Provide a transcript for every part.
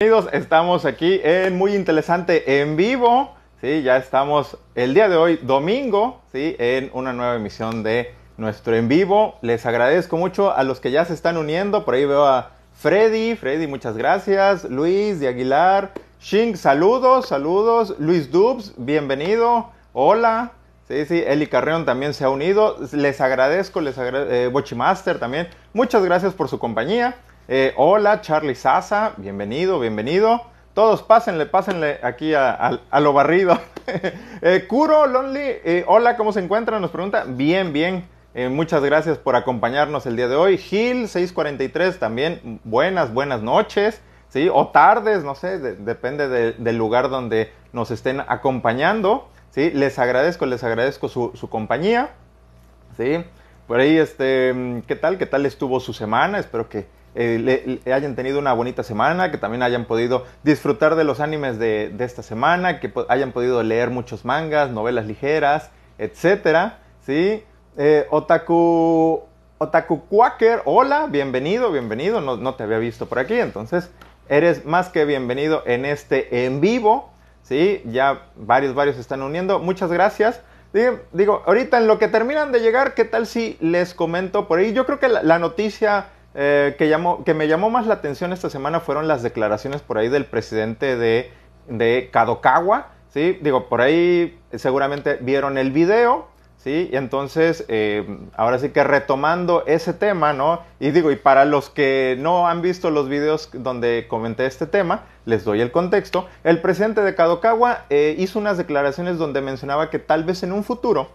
Bienvenidos, estamos aquí en Muy Interesante en vivo. Sí, ya estamos el día de hoy, domingo, sí, en una nueva emisión de nuestro en vivo. Les agradezco mucho a los que ya se están uniendo. Por ahí veo a Freddy, Freddy, muchas gracias. Luis de Aguilar, Shing, saludos, saludos. Luis Dubs, bienvenido. Hola. Sí, sí, Eli Carreón también se ha unido. Les agradezco, les agradezco, Bochimaster también. Muchas gracias por su compañía. Eh, hola, Charlie Sasa, bienvenido, bienvenido. Todos pásenle, pásenle aquí a, a- a lo barrido. Eh, Kuro, Lonely, eh, hola, ¿cómo se encuentran? Nos pregunta. Bien, bien. Eh, muchas gracias por acompañarnos el día de hoy. Gil 643 también. Buenas, buenas noches. ¿sí? O tardes, no sé, de- depende de- del lugar donde nos estén acompañando. ¿sí? Les agradezco, les agradezco su, su compañía. ¿sí? Por ahí, este, ¿qué tal? ¿Qué tal estuvo su semana? Espero que eh, le- hayan tenido una bonita semana, que también hayan podido disfrutar de los animes de, de esta semana, que hayan podido leer muchos mangas, novelas ligeras, etcétera, ¿sí? Eh, Otaku, Otaku Quaker, hola, bienvenido, bienvenido, no, no te había visto por aquí, entonces eres más que bienvenido en este en vivo, ¿sí? Ya varios, varios se están uniendo, muchas gracias. Digo, ahorita en lo que terminan de llegar, ¿qué tal si les comento por ahí? Yo creo que la noticia eh, que, llamó, que me llamó más la atención esta semana fueron las declaraciones por ahí del presidente de, de Kadokawa, ¿sí? Digo, por ahí seguramente vieron el video, ¿sí? Entonces, eh, ahora sí que retomando ese tema, ¿no? Y digo, y para los que no han visto los videos donde comenté este tema, les doy el contexto. El presidente de Kadokawa eh, hizo unas declaraciones donde mencionaba que tal vez en un futuro,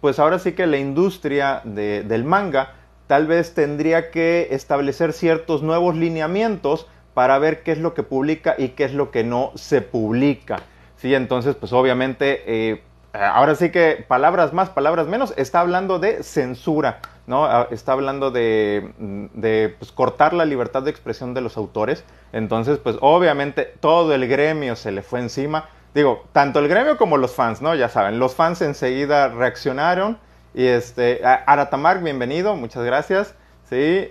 pues ahora sí que la industria de- del manga tal vez tendría que establecer ciertos nuevos lineamientos para ver qué es lo que publica y qué es lo que no se publica. Sí, entonces, pues obviamente, eh, ahora sí que palabras más, palabras menos, está hablando de censura, ¿no? Ah, Está hablando de, de, pues, cortar la libertad de expresión de los autores. Entonces, pues obviamente todo el gremio se le fue encima. Digo, tanto el gremio como los fans, ¿no? Ya saben, los fans enseguida reaccionaron. Y este, Aratamark, bienvenido, muchas gracias. Sí,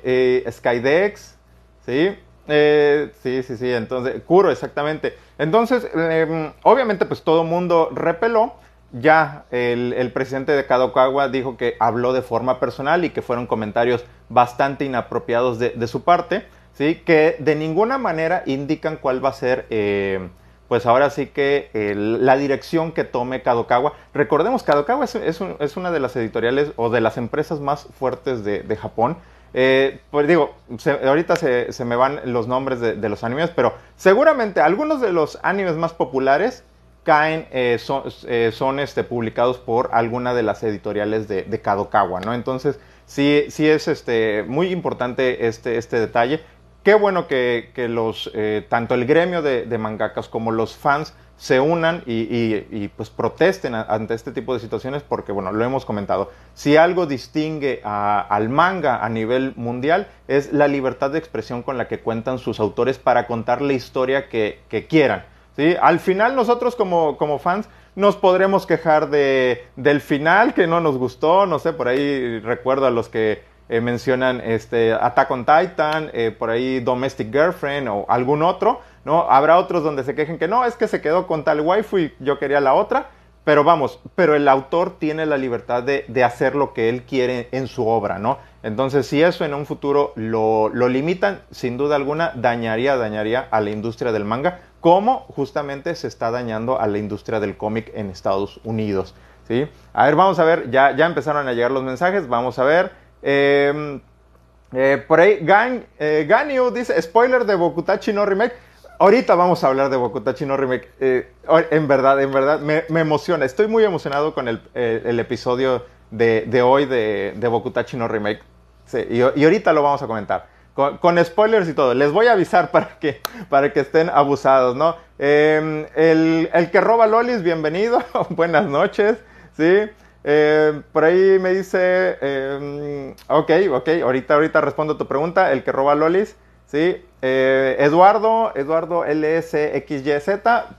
Skydex, sí, eh, sí, sí, sí, entonces, Kuro, exactamente. Entonces, eh, obviamente, pues todo mundo repeló. Ya el, el presidente de Kadokawa dijo que habló de forma personal y que fueron comentarios bastante inapropiados de, de su parte, ¿sí? que de ninguna manera indican cuál va a ser, eh, pues ahora sí que la dirección que tome Kadokawa. Recordemos, Kadokawa es, es un- es una de las editoriales o de las empresas más fuertes de, Japón. Eh, pues digo, se- ahorita se, me van los nombres de, los animes, pero seguramente algunos de los animes más populares caen, eh, son, eh, este, publicados por alguna de las editoriales de, de Kadokawa, ¿no? Entonces, sí, sí es este, muy importante este, este detalle. Qué bueno que, que los, eh, tanto el gremio de, de mangakas como los fans se unan y, y- pues protesten ante este tipo de situaciones porque, bueno, lo hemos comentado, si algo distingue al manga a nivel mundial es la libertad de expresión con la que cuentan sus autores para contar la historia que, que quieran. ¿sí? Al final nosotros como, como fans nos podremos quejar de, del final que no nos gustó, no sé, por ahí recuerdo a los que eh, mencionan este, Attack on Titan, eh, por ahí Domestic Girlfriend o algún otro, ¿no? Habrá otros donde se quejen que no, es que se quedó con tal waifu y yo quería la otra, pero vamos, pero el autor tiene la libertad de, de hacer lo que él quiere en su obra, ¿no? Entonces, si eso en un futuro lo, lo limitan, sin duda alguna, dañaría, dañaría a la industria del manga, como justamente se está dañando a la industria del cómic en Estados Unidos, ¿sí? A ver, vamos a ver, ya, ya empezaron a llegar los mensajes, vamos a ver. Eh, eh, por ahí, Gan, eh, Ganyu dice, spoiler de Bokutachi no Remake. Ahorita vamos a hablar de Bokutachi no Remake. Eh, en verdad, en verdad, me, emociona. Estoy muy emocionado con el, el episodio de, hoy de, de Bokutachi no Remake. Y, ahorita lo vamos a comentar. Con, spoilers y todo. Les voy a avisar para que, para que estén abusados, ¿no? Eh, el, el que roba lolis, bienvenido. Buenas noches. ¿Sí? Eh, por ahí me dice, eh, ok, ok, ahorita, ahorita respondo tu pregunta, el que roba lolis, ¿sí? Eh, Eduardo, Eduardo LSXYZ,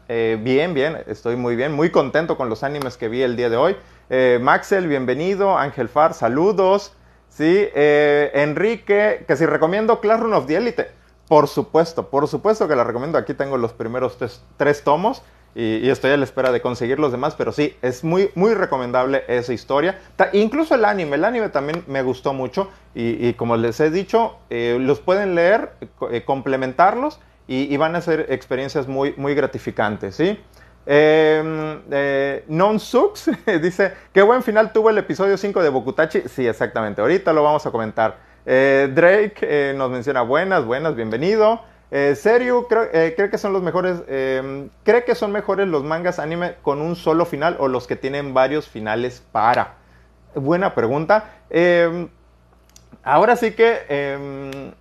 eh, bien, bien, estoy muy bien, muy contento con los animes que vi el día de hoy. Eh, Maxel, bienvenido, Ángel Far, saludos, ¿sí? Enrique, que si recomiendo Classroom of the Elite, por supuesto, por supuesto que la recomiendo. Aquí tengo los primeros tres, tomos y, estoy a la espera de conseguir los demás, pero sí, es muy, muy recomendable esa historia. incluso el anime, el anime también me gustó mucho y, como les he dicho, eh, los pueden leer, eh, complementarlos y, van a ser experiencias muy, muy gratificantes, ¿sí? Em, eh, non Sux dice, qué buen final tuvo el episodio 5 de Bokutachi. Sí, exactamente, ahorita lo vamos a comentar. Eh, Drake eh, nos menciona buenas, buenas, bienvenido. Eh, Serio, creo, cree que son los mejores, em, cree que son mejores los mangas anime con un solo final o los que tienen varios finales para. Buena pregunta. Em, ahora sí que,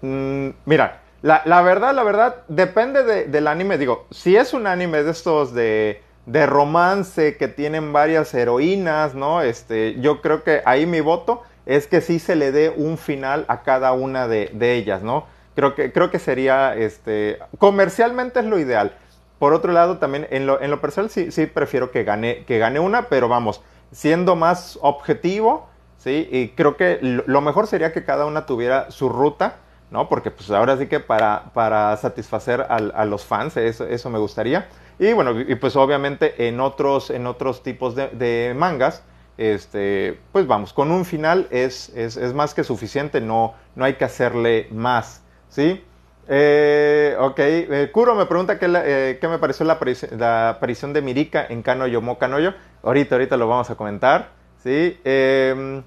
mm, mira, la, verdad, la verdad, depende del anime. Digo, si es un anime de estos de, de romance que tienen varias heroínas, ¿no? Este, yo creo que ahí mi voto es que sí se le dé un final a cada una de, ellas, ¿no? Creo que, creo que sería, este, comercialmente es lo ideal. Por otro lado, también en lo, en lo personal sí, sí prefiero que gane, que gane una, pero vamos, siendo más objetivo, ¿sí? Y creo que lo mejor sería que cada una tuviera su ruta, ¿no? Porque pues ahora sí que para, para satisfacer a, los fans, eso, me gustaría. Y bueno, y pues obviamente en otros, en otros tipos de, mangas, este, pues vamos, con un final es, es, más que suficiente, no, no hay que hacerle más, ¿sí? Eh, ok, eh, Kuro me pregunta qué, eh, qué me pareció la, aparición de Mirika en Kanoyo Mo Kanoyo. Ahorita, ahorita lo vamos a comentar, ¿sí? Eh,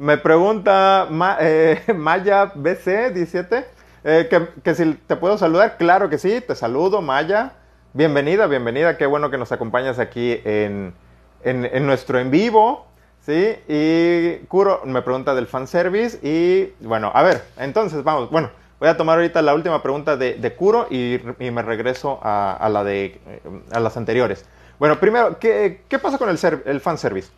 me pregunta eh, Maya BC17 eh, que, si te puedo saludar. Claro que sí, te saludo Maya. Bienvenida, bienvenida. Qué bueno que nos acompañas aquí en, nuestro en vivo. ¿sí? Y Kuro me pregunta del fanservice. Y bueno, a ver, entonces vamos. Bueno, voy a tomar ahorita la última pregunta de, de Kuro y, me regreso a, la de, a las anteriores. Bueno, primero, ¿qué, pasa con el, el fanservice?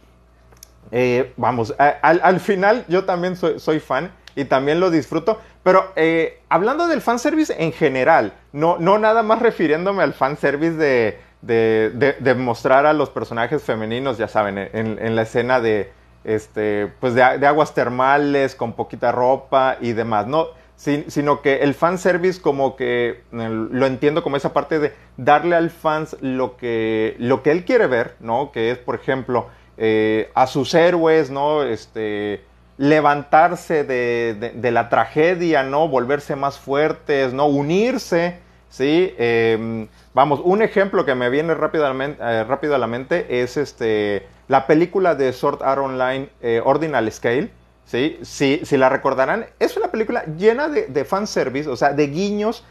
Eh, vamos, al, final yo también soy, fan y también lo disfruto, pero eh, hablando del fanservice en general, no, no nada más refiriéndome al fanservice de, de, de, mostrar a los personajes femeninos, ya saben, en, la escena de, este, pues de, aguas termales, con poquita ropa y demás, no, sino que el fanservice como que lo entiendo como esa parte de darle al fans lo que, lo que él quiere ver, ¿no? Que es, por ejemplo, eh, a sus héroes, ¿no? Este, levantarse de, la tragedia, ¿no? Volverse más fuertes, ¿no? Unirse, ¿sí? Em, vamos, un ejemplo que me viene rápidamente, eh, rápido a la mente es este, la película de Sword Art Online eh, Ordinal Scale, ¿sí? Si, la recordarán, es una película llena de, de fanservice, o sea, de guiños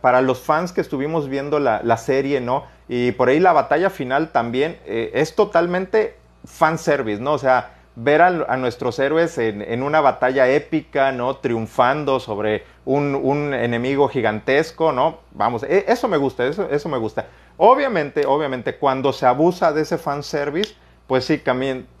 para los fans que estuvimos viendo la, la serie, ¿no? Y por ahí la batalla final también eh, es totalmente fanservice, ¿no? O sea, ver a, nuestros héroes en, una batalla épica, ¿no? Triunfando sobre un, enemigo gigantesco, ¿no? Vamos, e, eso me gusta, eso, eso me gusta. Obviamente, obviamente, cuando se abusa de ese fanservice, pues sí,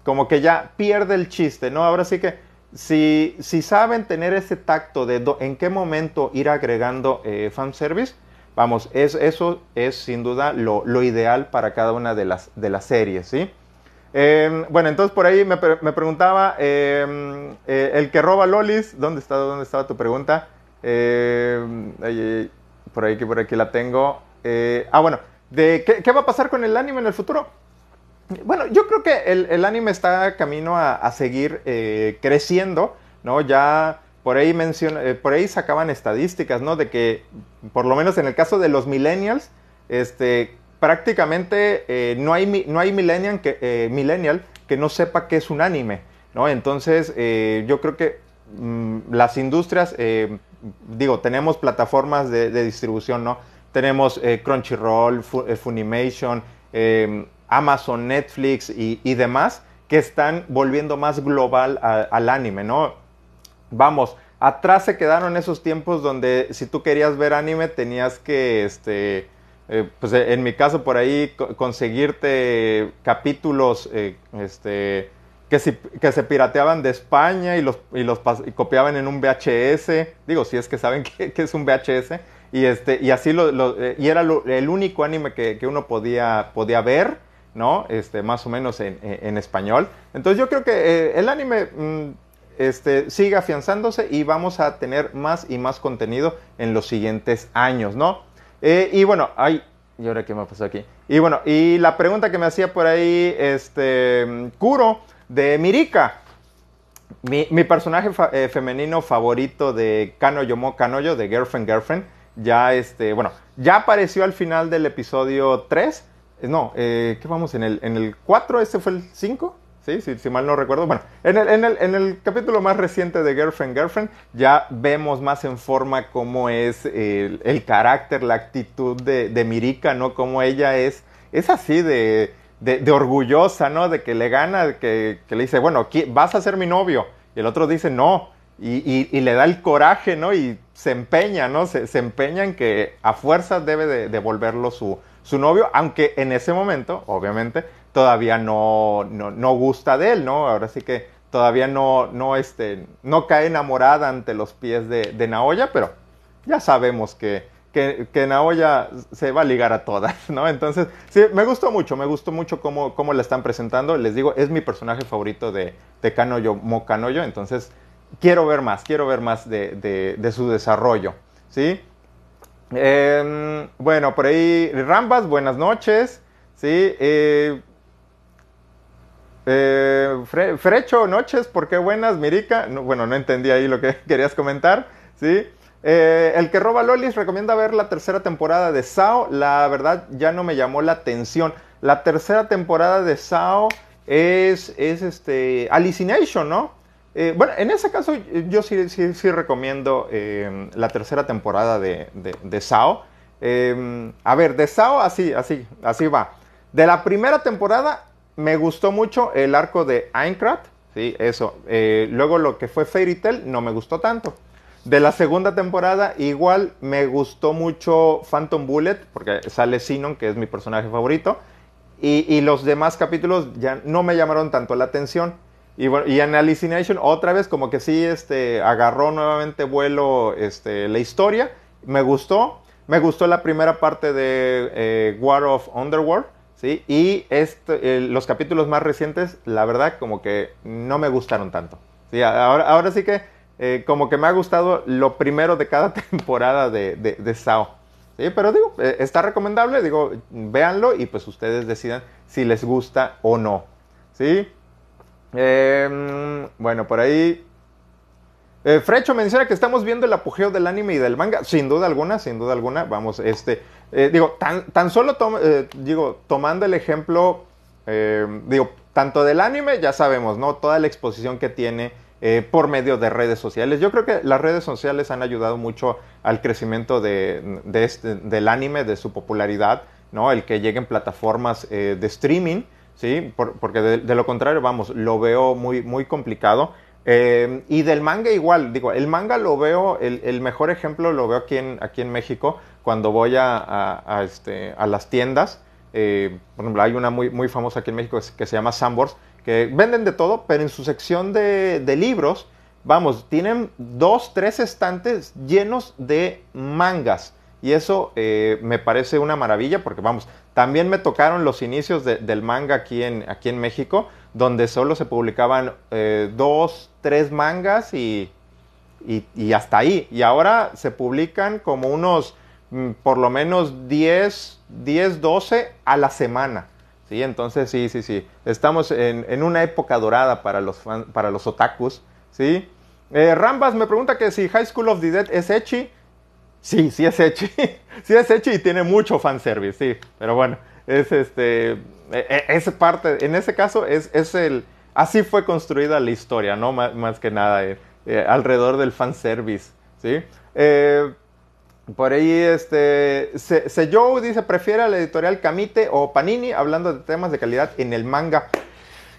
como que ya pierde el chiste, ¿no? Ahora sí que si, si saben tener ese tacto de en qué momento ir agregando eh, fanservice, Vamos, eso es sin duda lo, ideal para cada una de las, de las series, ¿sí? Em, bueno, entonces por ahí me, preguntaba, em, eh, el que roba lolis, ¿dónde, está, dónde estaba tu pregunta? Em, por ahí, que por aquí la tengo. Eh, ah, bueno, de ¿qué, va a pasar con el anime en el futuro? Bueno, yo creo que el, anime está camino a, seguir eh, creciendo, ¿no? Ya por ahí, menciona, eh, por ahí sacaban estadísticas, ¿no? De que, por lo menos en el caso de los millennials, este, prácticamente eh, no, hay, no hay millennial que, millennial que no sepa qué es un anime, ¿no? Entonces, yo creo que mm, las industrias, digo, tenemos plataformas de, distribución, ¿no? Tenemos Crunchyroll, Funimation, Amazon, Netflix y, demás, que están volviendo más global al anime, ¿no? vamos, atrás se quedaron esos tiempos donde si tú querías ver anime tenías que, este, eh, pues en mi caso por ahí conseguirte capítulos, eh, este, que, que se pirateaban de España y los, y los copiaban en un VHS, digo, si es que saben que, es un VHS, y, este, y así lo, eh, y era el único anime que, uno podía, podía ver, ¿no? Este, más o menos en, español. Entonces yo creo que el anime... Mm, este, sigue afianzándose y vamos a tener más y más contenido en los siguientes años, ¿no? Eh, y bueno, hay... ¿Y ahora qué me pasó aquí? Y bueno, y la pregunta que me hacía por ahí, este, Kuro, de Mirika. Mi, personaje eh, femenino favorito de Kanoyo Mo Kanoyo, de Girlfriend Girlfriend, ya este, bueno, ya apareció al final del episodio 3. No, eh, ¿qué vamos? En el, en el 4, este fue el 5. ¿sí? Si, mal no recuerdo. Bueno, en el, en, el, en el, capítulo más reciente de Girlfriend, Girlfriend, ya vemos más en forma cómo es el, carácter, la actitud de, de, ¿no? Cómo ella es, es así de, de, orgullosa, ¿no? De que le gana, que, le dice, bueno, vas a ser mi novio. Y el otro dice, no. Y, y, le da el coraje, ¿no? Y se empeña, ¿no? Se, se empeña en que a fuerzas debe de devolverlo su, su novio, aunque en ese momento, obviamente, todavía no, no, gusta de él, ¿no? Ahora sí que todavía no, no, este, no cae enamorada ante los pies de, de Naoya, pero ya sabemos que, que, que, Naoya se va a ligar a todas, ¿no? Entonces, sí, me gustó mucho, me gustó mucho cómo, cómo la están presentando. Les digo, es mi personaje favorito de, de Kanoyo Mo Kanoyo, entonces quiero ver más, quiero ver más de, de, de su desarrollo, ¿sí? Em, bueno, por ahí, Rambas, buenas noches, ¿sí? Eh, eh, Frecho, noches, ¿por qué buenas? Mirica, bueno, no entendí ahí lo que querías comentar, ¿sí? Eh, el que roba Lolis recomienda ver la tercera temporada de Sao. La verdad ya no me llamó la atención. La tercera temporada de Sao es, es este, ¿no? Eh, bueno, en ese caso yo sí, sí, sí recomiendo la tercera temporada de, de, Sao. a ver, de Sao así, así, así va. De la primera temporada me gustó mucho el arco de Aincrad, sí, eso. Eh, luego lo que fue Fairy Tail no me gustó tanto. De la segunda temporada, igual me gustó mucho Phantom Bullet, porque sale Sinon, que es mi personaje favorito. Y, los demás capítulos ya no me llamaron tanto la atención. Y, bueno, y en Hallucination, otra vez, como que sí este, agarró nuevamente vuelo este, la historia. Me gustó. Me gustó la primera parte de eh, War of Underworld ¿sí? Y este, los capítulos más recientes, la verdad, como que no me gustaron tanto. ¿sí? Ahora, ahora sí que eh, como que me ha gustado lo primero de cada temporada de, de, Sao. ¿sí? Pero digo, eh, está recomendable, digo, véanlo y pues ustedes decidan si les gusta o no. ¿sí? Em, bueno, por ahí eh, Frecho menciona que estamos viendo el apogeo del anime y del manga. Sin duda alguna, sin duda alguna. Vamos, este. Eh, digo, tan, solo eh, digo, tomando el ejemplo, digo, tanto del anime, ya sabemos, ¿no? Toda la exposición que tiene por medio de redes sociales. Yo creo que las redes sociales han ayudado mucho al crecimiento de, este, del anime, de su popularidad, ¿no? El que lleguen plataformas de streaming, ¿sí? porque de, de, lo contrario, vamos, lo veo muy, muy complicado. Eh, y del manga igual, digo, el manga lo veo, el, mejor ejemplo lo veo aquí en, aquí en México, cuando voy a, este, a las tiendas. Eh, por ejemplo, hay una muy, muy famosa aquí en México que se llama Sambors, que venden de todo, pero en su sección de, libros, vamos, tienen dos, tres estantes llenos de mangas. Y eso eh, me parece una maravilla porque, vamos, también me tocaron los inicios del manga aquí en, aquí en México donde solo se publicaban eh, dos, tres mangas y, y, hasta ahí. Y ahora se publican como unos mm, por lo menos 10, 10, 12 a la semana. ¿sí? Entonces sí, sí, sí. Estamos en, una época dorada para los, para los otakus. ¿sí? Eh, Rambas me pregunta que si High School of the Dead es Echi. Sí, sí es Echi. sí es Echi y tiene mucho fanservice, sí. Pero bueno, es este e, e, ese parte, en ese caso es, es el, así fue construida la historia, ¿no? más que nada, eh, eh, alrededor del fanservice, ¿sí? Eh, por ahí, este, se, Joe dice, prefiere la editorial Camite o Panini, hablando de temas de calidad en el manga.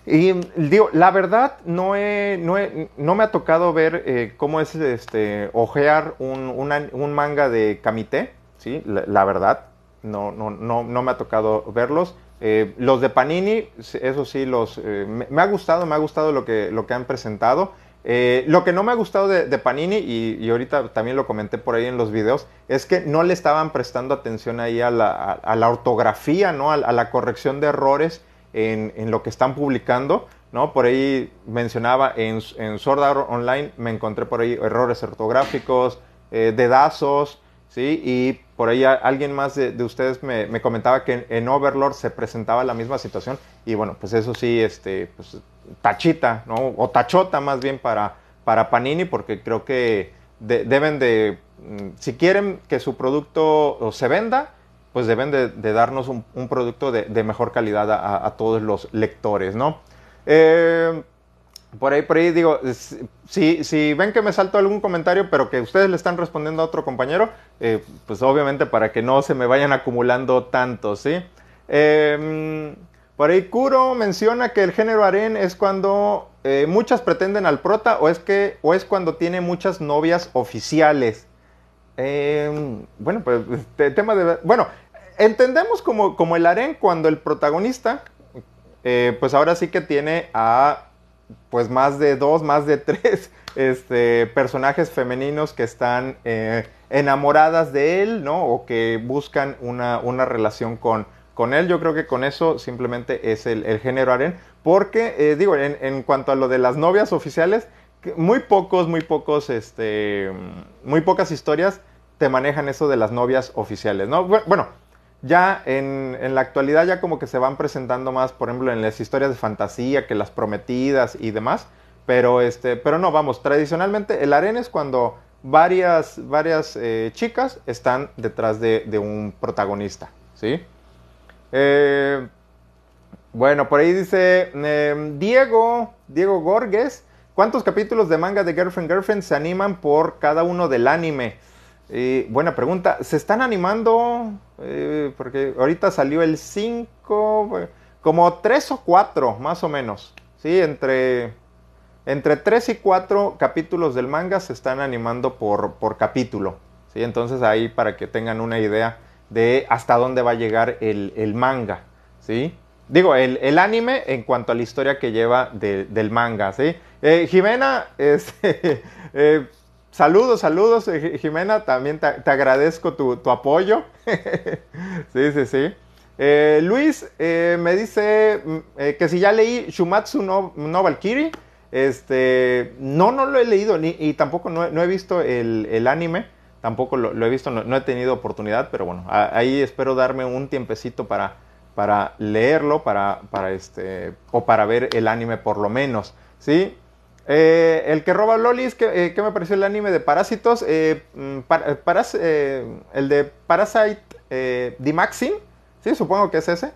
Y digo, la verdad, no, he, no, no me ha tocado ver cómo es este, ojear un, manga de Camite, ¿sí? La, verdad, no, no, no, no me ha tocado verlos. Eh, los de Panini, eso sí, los, eh, me, ha gustado, me ha gustado lo que, lo que han presentado. Eh, lo que no me ha gustado de, Panini, y, ahorita también lo comenté por ahí en los videos, es que no le estaban prestando atención ahí a la, ortografía, ¿no? A, la corrección de errores en, lo que están publicando. ¿no? Por ahí mencionaba en, en Online, me encontré por ahí errores ortográficos, eh, dedazos, ¿sí? Y por ahí alguien más de, ustedes me, comentaba que en, Overlord se presentaba la misma situación y bueno, pues eso sí, este, pues tachita. O tachota más bien para, para Panini porque creo que deben de, mm, si quieren que su producto se venda, pues deben de, darnos un, producto de, mejor calidad a, todos los lectores, ¿no? Eh, por ahí, por ahí digo, si, si ven que me salto algún comentario, pero que ustedes le están respondiendo a otro compañero, eh, pues obviamente para que no se me vayan acumulando tantos, ¿sí? Em, por ahí Kuro menciona que el género aren es cuando eh, muchas pretenden al prota o es, que, o es cuando tiene muchas novias oficiales. Em, bueno, pues tema de... Bueno, entendemos como, como el aren cuando el protagonista, eh, pues ahora sí que tiene a pues más de dos, más de tres este, personajes femeninos que están eh, enamoradas de él, ¿no? O que buscan una, relación con, con, él. Yo creo que con eso simplemente es el, género aren. Porque, eh, digo, en, cuanto a lo de las novias oficiales, muy pocos, muy pocos, este, muy pocas historias te manejan eso de las novias oficiales, ¿no? Bueno, ya en, la actualidad ya como que se van presentando más, por ejemplo, en las historias de fantasía, que las prometidas y demás. Pero, este, pero no, vamos, tradicionalmente el arena es cuando varias, varias eh, chicas están detrás de, un protagonista, ¿sí? Eh, bueno, por ahí dice em, Diego, Diego Gorges, ¿cuántos capítulos de manga de Girlfriend Girlfriend se animan por cada uno del anime? buena pregunta. ¿Se están animando? Eh, porque ahorita salió el 5, como 3 o 4 más o menos. ¿sí? Entre, entre 3 y 4 capítulos del manga se están animando por, por capítulo. ¿sí? Entonces ahí para que tengan una idea de hasta dónde va a llegar el, manga. ¿sí? Digo, el, anime en cuanto a la historia que lleva del manga. ¿sí? Eh, Jimena, es, eh, Saludos, saludos, eh, Jimena. También te, agradezco tu, apoyo. sí, sí, sí. Luis me dice mm, que si ya leí Shumatsu no, no Valkyrie. Este, no, no lo he leído ni, y tampoco no, he visto el, anime. Tampoco lo, he visto, no, he tenido oportunidad, pero bueno, ahí espero darme un tiempecito para, para leerlo, para, para este, o para ver el anime por lo menos. ¿sí? Eh, el que roba lolis, ¿qué, eh, me pareció el anime de Parásitos? Eh, mm, el de Parasite The Maxim, sí, supongo que es ese.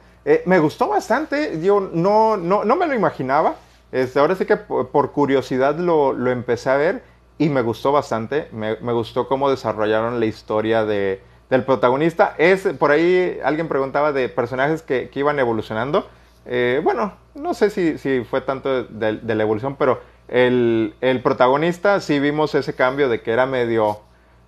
me gustó bastante, yo no, no, no me lo imaginaba. Este, ahora sí que por, curiosidad lo, empecé a ver y me gustó bastante. Me, gustó cómo desarrollaron la historia de, del protagonista. Es, por ahí alguien preguntaba de personajes que, iban evolucionando. bueno, no sé si, si fue tanto de la evolución, pero el, protagonista sí vimos ese cambio de que era medio,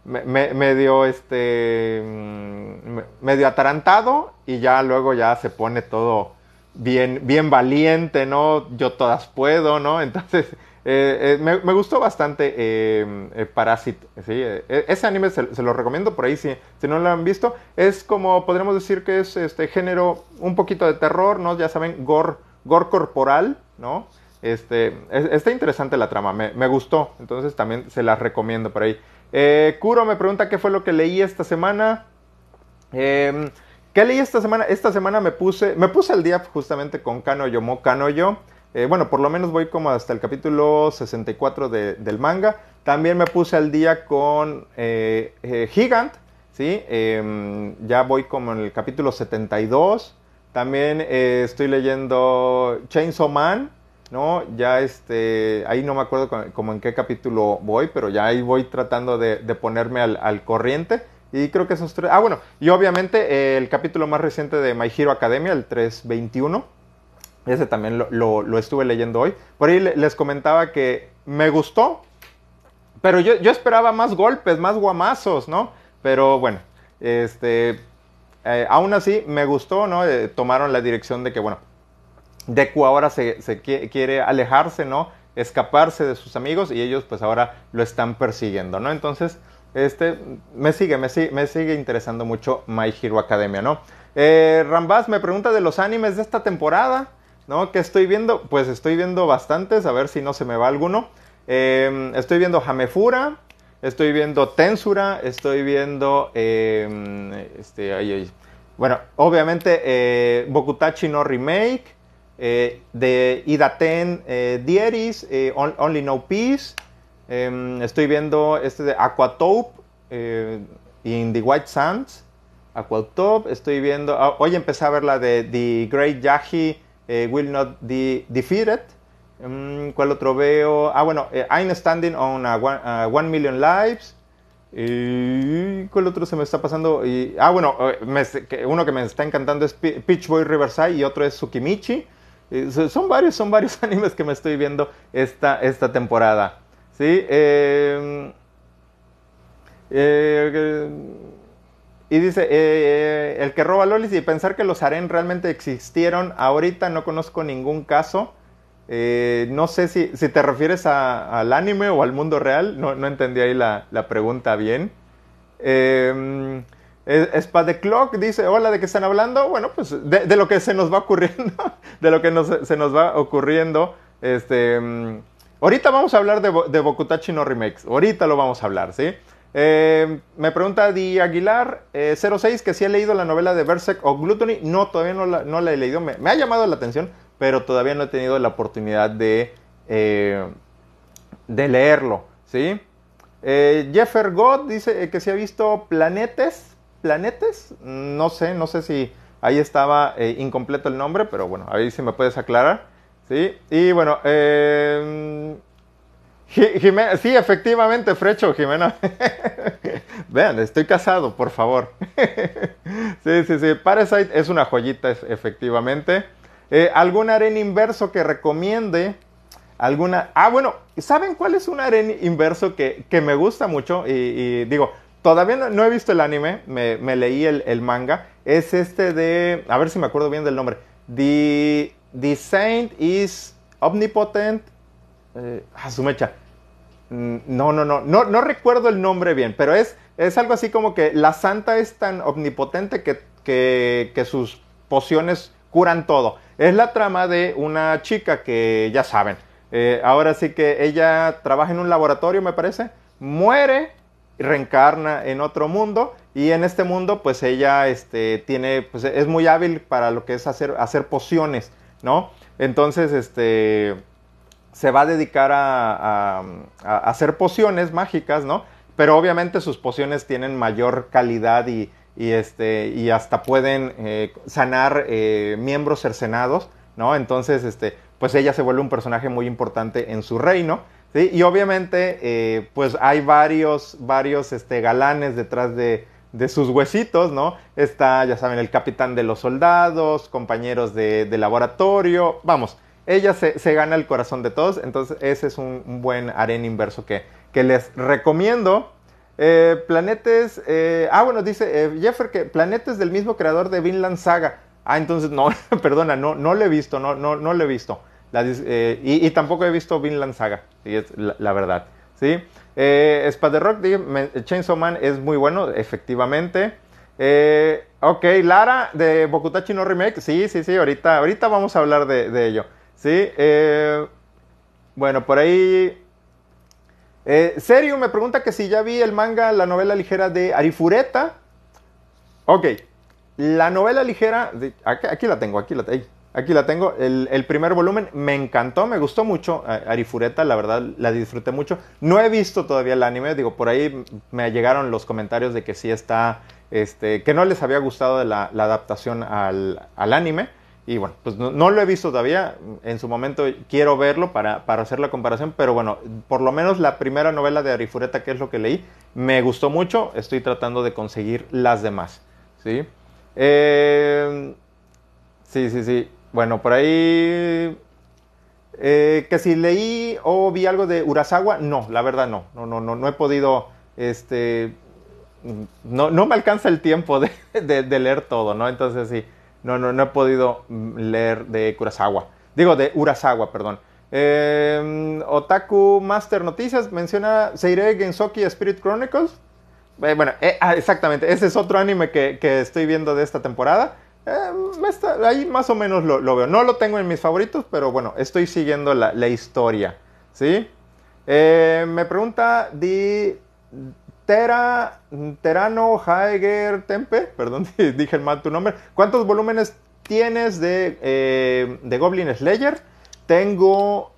medio, este, mm, medio atarantado y ya luego ya se pone todo bien, bien valiente, ¿no? Yo todas puedo, ¿no? Entonces, eh, eh, me, gustó bastante eh, Parasite, ¿sí? E, ese anime se, lo recomiendo por ahí si, si no lo han visto. Es como, podríamos decir que es este género un poquito de terror, ¿no? Ya saben, gore, gore corporal, ¿no? Este, está interesante la trama, me, gustó, entonces también se las recomiendo por ahí. Eh, Kuro me pregunta qué fue lo que leí esta semana. Em, ¿Qué leí esta semana? Esta semana me puse, me puse al día justamente con Kanoyo Mo Kanoyo. Eh, bueno, por lo menos voy como hasta el capítulo 64 del manga. También me puse al día con eh, eh, Gigant, ¿sí? Em, ya voy como en el capítulo 72. También estoy leyendo Chainsaw Man, ¿no? Ya este, ahí no me acuerdo como en qué capítulo voy, pero ya ahí voy tratando de, ponerme al, corriente. Y creo que esos tres... Ah, bueno, y obviamente el capítulo más reciente de My Hero Academia, el 321. Ese también lo, estuve leyendo hoy. Por ahí les comentaba que me gustó, pero yo, esperaba más golpes, más guamazos, ¿no? Pero bueno, este, eh, aún así me gustó, ¿no? Eh, tomaron la dirección de que, bueno, Deku ahora se, quiere alejarse, ¿no? Escaparse de sus amigos y ellos pues ahora lo están persiguiendo, ¿no? Entonces, este, me sigue, me sigue, interesando mucho My Hero Academia, ¿no? Eh, Rambaz me pregunta de los animes de esta temporada. ¿no? ¿Qué estoy viendo? Pues estoy viendo bastantes, a ver si no se me va alguno. Em, estoy viendo Hamefura, estoy viendo Tensura, estoy viendo, em, este, bueno, obviamente eh, Bokutachi no Remake, eh, de Idaten eh, Dieris, eh, Only No Peace, em, estoy viendo este de Aquatope, in the White Sands, Aquatope, estoy viendo, ah, hoy empecé a ver la de The Great Yahi Will Not Be Defeated, Mm, ¿Cuál otro veo? Ah, bueno, eh, I'm Standing on a one, Million Lives. ¿Cuál otro se me está pasando? Ah, bueno, eh, uno que me está encantando es Peach Boy Riverside y otro es Tsukimichi. Son varios, son varios animes que me estoy viendo esta, esta temporada. ¿Sí? Em, eh, y dice, el que roba lolis y pensar que los aren realmente existieron, ahorita no conozco ningún caso. Eh, no sé si, si te refieres al anime o al mundo real, no, no entendí ahí la, la pregunta bien. Eh, Clock dice, hola, ¿de qué están hablando? Bueno, pues de, lo que se nos va ocurriendo, de lo que se nos va ocurriendo. Este, em, ahorita vamos a hablar de, de, Bokutachi no Remakes, ahorita lo vamos a hablar, ¿sí? Em, me pregunta Di Aguilar, 06, eh, que si ha leído la novela de Berserk o Gluttony. No, todavía no la, no la he leído, me, ha llamado la atención, pero todavía no he tenido la oportunidad de, eh, de leerlo, ¿sí? Eh, Jeffer God dice que se ha visto Planetes, Planetes, no sé, no sé si ahí estaba eh, incompleto el nombre, pero bueno, ahí sí me puedes aclarar, ¿sí? Y bueno, sí, efectivamente, Frecho, Jimena. Vean, estoy casado, por favor. sí, sí, sí. Parasite es una joyita, efectivamente. Eh, ¿Algún aren inverso que recomiende? ¿Alguna? Ah, bueno, ¿saben cuál es un aren inverso que, me gusta mucho? Y, digo, todavía no, he visto el anime, me, leí el, manga. Es este de, a ver si me acuerdo bien del nombre. The, the Saint is Omnipotent. Eh, ah, su mecha. Mm, no, no, no, no, recuerdo el nombre bien, pero es, es algo así como que la santa es tan omnipotente que, que, que sus pociones curan todo. Es la trama de una chica que ya saben, eh, ahora sí que ella trabaja en un laboratorio, me parece, muere, reencarna en otro mundo y en este mundo pues ella este, tiene, pues es muy hábil para lo que es hacer, hacer pociones, ¿no? Entonces, este, se va a dedicar a, a hacer pociones mágicas, ¿no? Pero obviamente sus pociones tienen mayor calidad y, este, y hasta pueden eh, sanar eh, miembros cercenados, ¿no? Entonces, este, pues ella se vuelve un personaje muy importante en su reino, Y obviamente, eh, pues hay varios, varios este, galanes detrás de, de, sus huesitos, ¿no? Está, ya saben, el capitán de los soldados, compañeros de, de laboratorio, vamos, ella se, se, gana el corazón de todos, entonces ese es un, buen aren inverso que, que les recomiendo. Eh, planetes. Eh, ah, bueno, dice Jeffer que Planetes del mismo creador de Vinland Saga. Ah, entonces no, perdona, no, no lo he visto, no, no, no lo he visto. Y, tampoco he visto Vinland Saga, es la, verdad. ¿sí? Eh, Rock, Chainsaw Man es muy bueno, efectivamente. ok, Lara de Bokutachi no Remake. Sí, sí, sí, ahorita, ahorita vamos a hablar de, ello. Sí, bueno, por ahí eh, Serio me pregunta que si ya vi el manga, la novela ligera de Arifureta. Ok, la novela ligera, aquí, la tengo, aquí la, aquí la tengo, el, primer volumen me encantó, me gustó mucho Arifureta, la verdad la disfruté mucho. No he visto todavía el anime, digo, por ahí me llegaron los comentarios de que sí está, este, que no les había gustado la, adaptación al, al anime. Y bueno, pues no, lo he visto todavía. En su momento quiero verlo para, hacer la comparación. Pero bueno, por lo menos la primera novela de Arifureta, que es lo que leí, me gustó mucho. Estoy tratando de conseguir las demás. ¿Sí? Eh, sí, sí, sí. Bueno, por ahí. Eh, que si leí o vi algo de Urasawa, no, la verdad no. No, no, no, no he podido. Este. No, no me alcanza el tiempo de, leer todo, ¿no? Entonces sí. No, no, no he podido leer de Kurosawa. Digo, de Urasawa, perdón. Eh, Otaku Master Noticias menciona Seirei Gensoki Spirit Chronicles. Eh, bueno, eh, ah, exactamente. Ese es otro anime que, estoy viendo de esta temporada. Eh, ahí más o menos lo, veo. No lo tengo en mis favoritos, pero bueno, estoy siguiendo la, historia. ¿Sí? Eh, me pregunta Di Tera, Terano Haeger Tempe, perdón, dije mal tu nombre. ¿Cuántos volúmenes tienes de, eh, de Goblin Slayer? Tengo,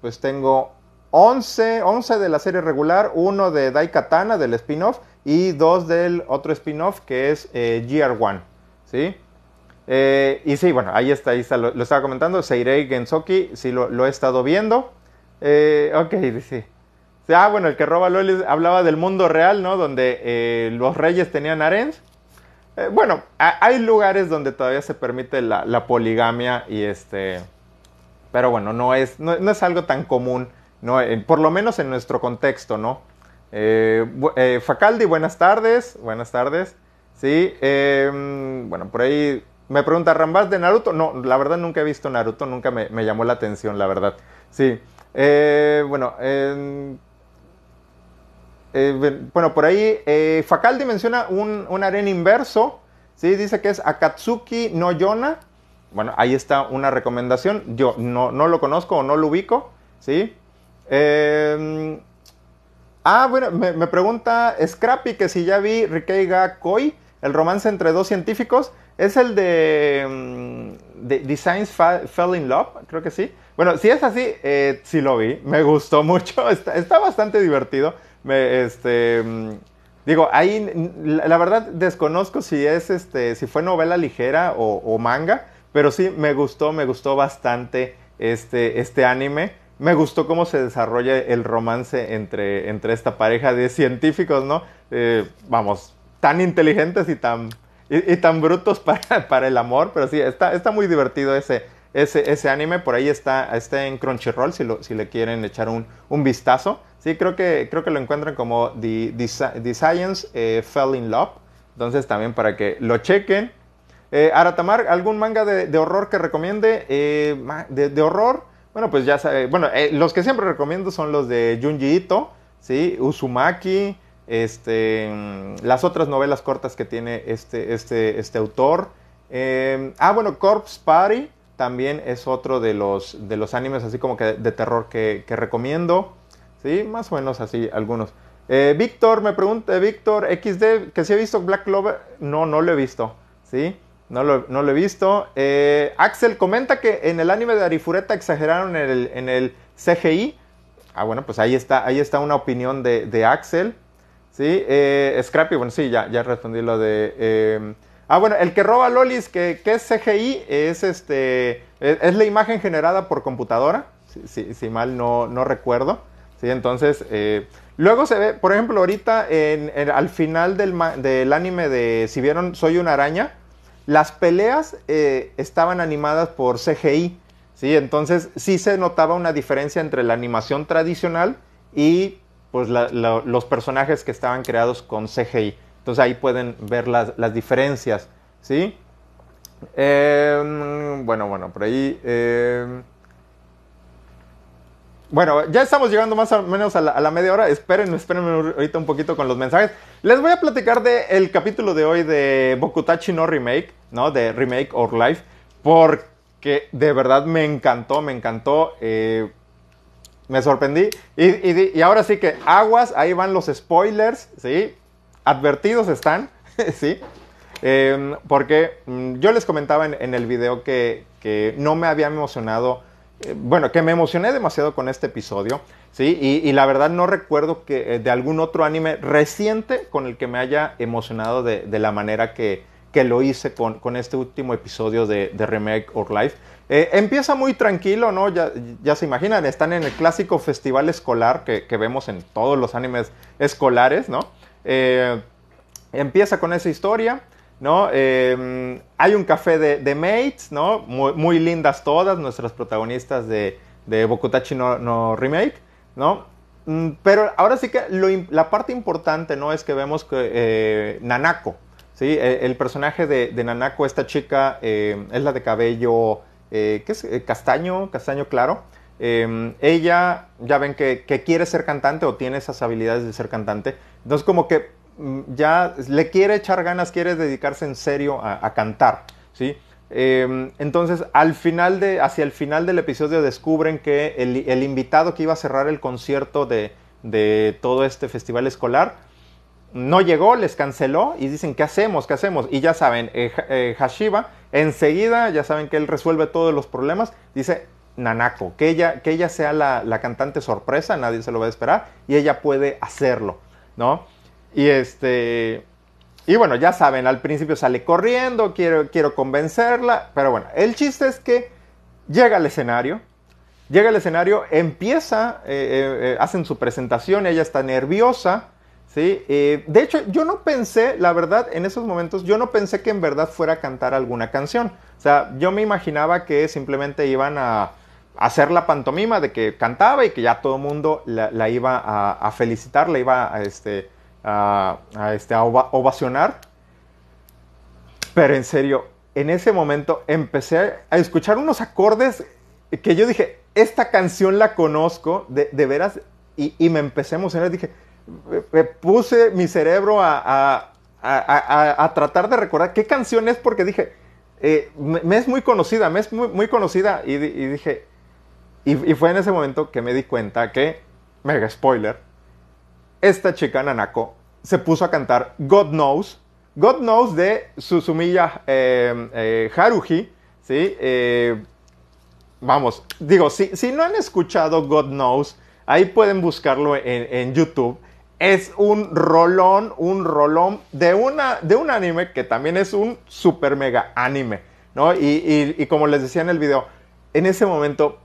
pues tengo 11, 11 de la serie regular, uno de Daikatana del spin-off y dos del otro spin-off que es GR1. ¿Sí? Eh, y sí, bueno, ahí está, ahí está, lo, estaba comentando, Seirei Gensoki, sí lo, he estado viendo. Eh, ok, sí. Ah, bueno, el que roba Lolis hablaba del mundo real, ¿no? Donde eh, los reyes tenían harems. bueno, hay lugares donde todavía se permite la, poligamia y este... Pero bueno, no es, no, es algo tan común, ¿no? por lo menos en nuestro contexto, ¿no? Facaldi, buenas tardes, buenas tardes. Sí, bueno, por ahí me pregunta, ¿Rambas de Naruto? No, la verdad nunca he visto Naruto, nunca me, llamó la atención, la verdad. Sí. Eh, bueno, eh, bueno, por ahí eh, Facaldi menciona un, un arena inverso. ¿sí? Dice que es Akatsuki no Yona. Bueno, ahí está una recomendación. Yo no, no lo conozco o no lo ubico. ¿sí? ah, bueno, me, me, pregunta Scrappy que si ya vi Rikeiga Koi, el romance entre dos científicos. Es el de, mm, Designs Fell in Love, creo que sí. Bueno, si es así, eh, sí lo vi, me gustó mucho, está, bastante divertido. Me, este, mm, digo, ahí la verdad desconozco si es este, si fue novela ligera o, manga, pero sí me gustó, me gustó bastante este, este anime. Me gustó cómo se desarrolla el romance entre, entre esta pareja de científicos, ¿no? Eh, vamos, tan inteligentes y tan y, tan brutos para, para, el amor, pero sí, está, está muy divertido ese, ese, ese anime. Por ahí está, está en Crunchyroll si, lo, si le quieren echar un, un, vistazo. Sí, creo que, creo que lo encuentran como The, The, Science eh, Fell in Love. Entonces también para que lo chequen. Eh, Aratamar, ¿algún manga de, de horror que recomiende? Eh, de, horror, bueno, pues ya sabe. Bueno, eh, los que siempre recomiendo son los de Junji Ito, ¿sí? Uzumaki, este, las otras novelas cortas que tiene este, este, este autor. Em, ah, bueno, Corpse Party también es otro de los, de los animes así como que de terror que, recomiendo. Sí, más o menos así algunos. Eh, Víctor me pregunta, Víctor XD, que si he visto Black Clover. No, no lo he visto. Sí, no lo, no lo he visto. Eh, Axel comenta que en el anime de Arifureta exageraron en el, en el CGI. Ah, bueno, pues ahí está, ahí está una opinión de, de Axel. Sí, eh, Scrappy, bueno, sí, ya, ya respondí lo de... Eh, ah, bueno, el que roba lolis, que, es CGI, es este es, la imagen generada por computadora, si, mal no, no, recuerdo. Sí, entonces, eh, luego se ve, por ejemplo, ahorita en, al final del, del, anime de, si vieron, Soy una araña, las peleas estaban animadas por CGI. ¿sí? Entonces, sí se notaba una diferencia entre la animación tradicional y pues los personajes que estaban creados con CGI. Entonces ahí pueden ver las, diferencias, ¿sí? Em, bueno, bueno, por ahí... Em, bueno, ya estamos llegando más o menos a la, media hora. Esperen, espérenme ahorita un poquito con los mensajes. Les voy a platicar del capítulo de hoy de Bokutachi no Remake, ¿no? De Remake or Life. Porque de verdad me encantó, me encantó. Eh, me sorprendí. Y, ahora sí que aguas, ahí van los spoilers, ¿sí? Advertidos están, ¿sí? Em, porque mm, yo les comentaba en, el video que, no me había emocionado, eh, bueno, que me emocioné demasiado con este episodio, ¿sí? Y, la verdad no recuerdo que eh, de algún otro anime reciente con el que me haya emocionado de, la manera que, lo hice con, este último episodio de, de Remake or Life. Eh, empieza muy tranquilo, ¿no? Ya, ya, se imaginan, están en el clásico festival escolar que, vemos en todos los animes escolares, ¿no? Eh, empieza con esa historia, ¿no? Eh, hay un café de, mates, ¿no? Muy, lindas todas, nuestras protagonistas de, Bokutachi no, Remake, ¿no? Mm, pero ahora sí que la parte importante, ¿no? Es que vemos que Nanako, ¿sí? El, personaje de, de, Nanako, esta chica, es la de cabello eh, ¿qué es? Eh, castaño, castaño claro. Em, ella, ya ven que, quiere ser cantante o tiene esas habilidades de ser cantante. Entonces como que mm, ya le quiere echar ganas, quiere dedicarse en serio a, cantar. ¿sí? Em, entonces, al final de, hacia el final del episodio descubren que el, invitado que iba a cerrar el concierto de, todo este festival escolar no llegó, les canceló y dicen, ¿qué hacemos? ¿Qué hacemos? Y ya saben, eh, eh, Hashiba enseguida, ya saben que él resuelve todos los problemas, dice, Nanako, que ella, que ella sea la, la, cantante sorpresa, nadie se lo va a esperar, y ella puede hacerlo, ¿no? Y este, y bueno, ya saben, al principio sale corriendo, quiero, quiero convencerla, pero bueno, el chiste es que llega al escenario, llega al escenario, empieza, eh, hacen su presentación, ella está nerviosa, ¿sí? de hecho, yo no pensé, la verdad, en esos momentos, yo no pensé que en verdad fuera a cantar alguna canción. O sea, yo me imaginaba que simplemente iban a hacer la pantomima de que cantaba y que ya todo el mundo la, iba a, a, felicitar, la iba a, este, a, este, ovacionar. Pero en serio, en ese momento empecé a escuchar unos acordes que yo dije, esta canción la conozco, de, veras, y, me empecé a emocionar. Dije, me puse mi cerebro a, tratar de recordar qué canción es, porque dije, eh, me, es muy conocida, me es muy, muy conocida. Y, dije, y, fue en ese momento que me di cuenta que, mega spoiler, esta chica Nanako se puso a cantar God Knows, God Knows de Susumiya eh, eh, ¿sí? Eh, vamos, digo, si, si, no han escuchado God Knows, ahí pueden buscarlo en, YouTube. Es un rolón, un rolón de, una, de un anime que también es un super mega anime, ¿no? Y, como les decía en el video, en ese momento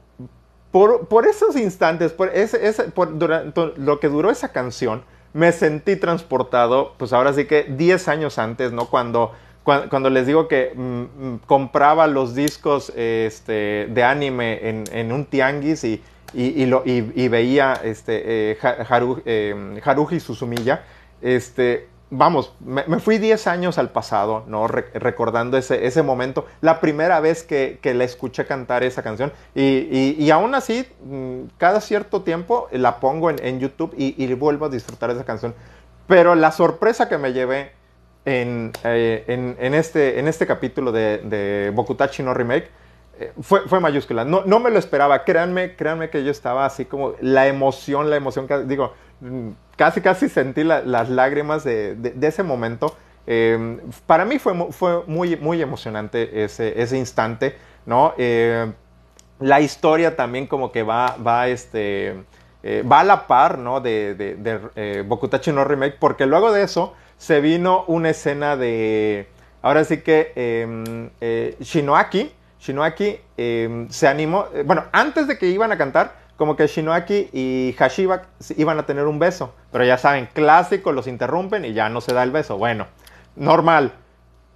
por, por, esos instantes, por, ese, por durante lo que duró esa canción, me sentí transportado, pues ahora sí que 10 años antes, ¿no? Cuando, cuando, les digo que mm, mm, compraba los discos este, de anime en, en un tianguis y, y, veía este, eh, eh, Haruji Suzumiya, este, vamos, me, fui 10 años al pasado, ¿no? recordando ese, momento, la primera vez que, que la escuché cantar esa canción. Y, aún así, mm, cada cierto tiempo la pongo en, YouTube y, vuelvo a disfrutar esa canción. Pero la sorpresa que me llevé en, eh, este, este capítulo de, de Bokutachi no Remake eh, fue, mayúscula. No, no me lo esperaba. Créanme, créanme que yo estaba así como la emoción, la emoción digo casi, casi sentí las lágrimas de, ese momento. Eh, para mí fue, fue muy, muy emocionante ese, ese instante, ¿no? Eh, la historia también como que va, va, este, va a la par, ¿no? De, de, Bokutachi no Remake, porque luego de eso se vino una escena de, ahora sí que em, Shinoaki, Shinoaki em, se animó, bueno, antes de que iban a cantar, como que Shinoaki y Hashiba iban a tener un beso. Pero ya saben, clásico, los interrumpen y ya no se da el beso. Bueno, normal.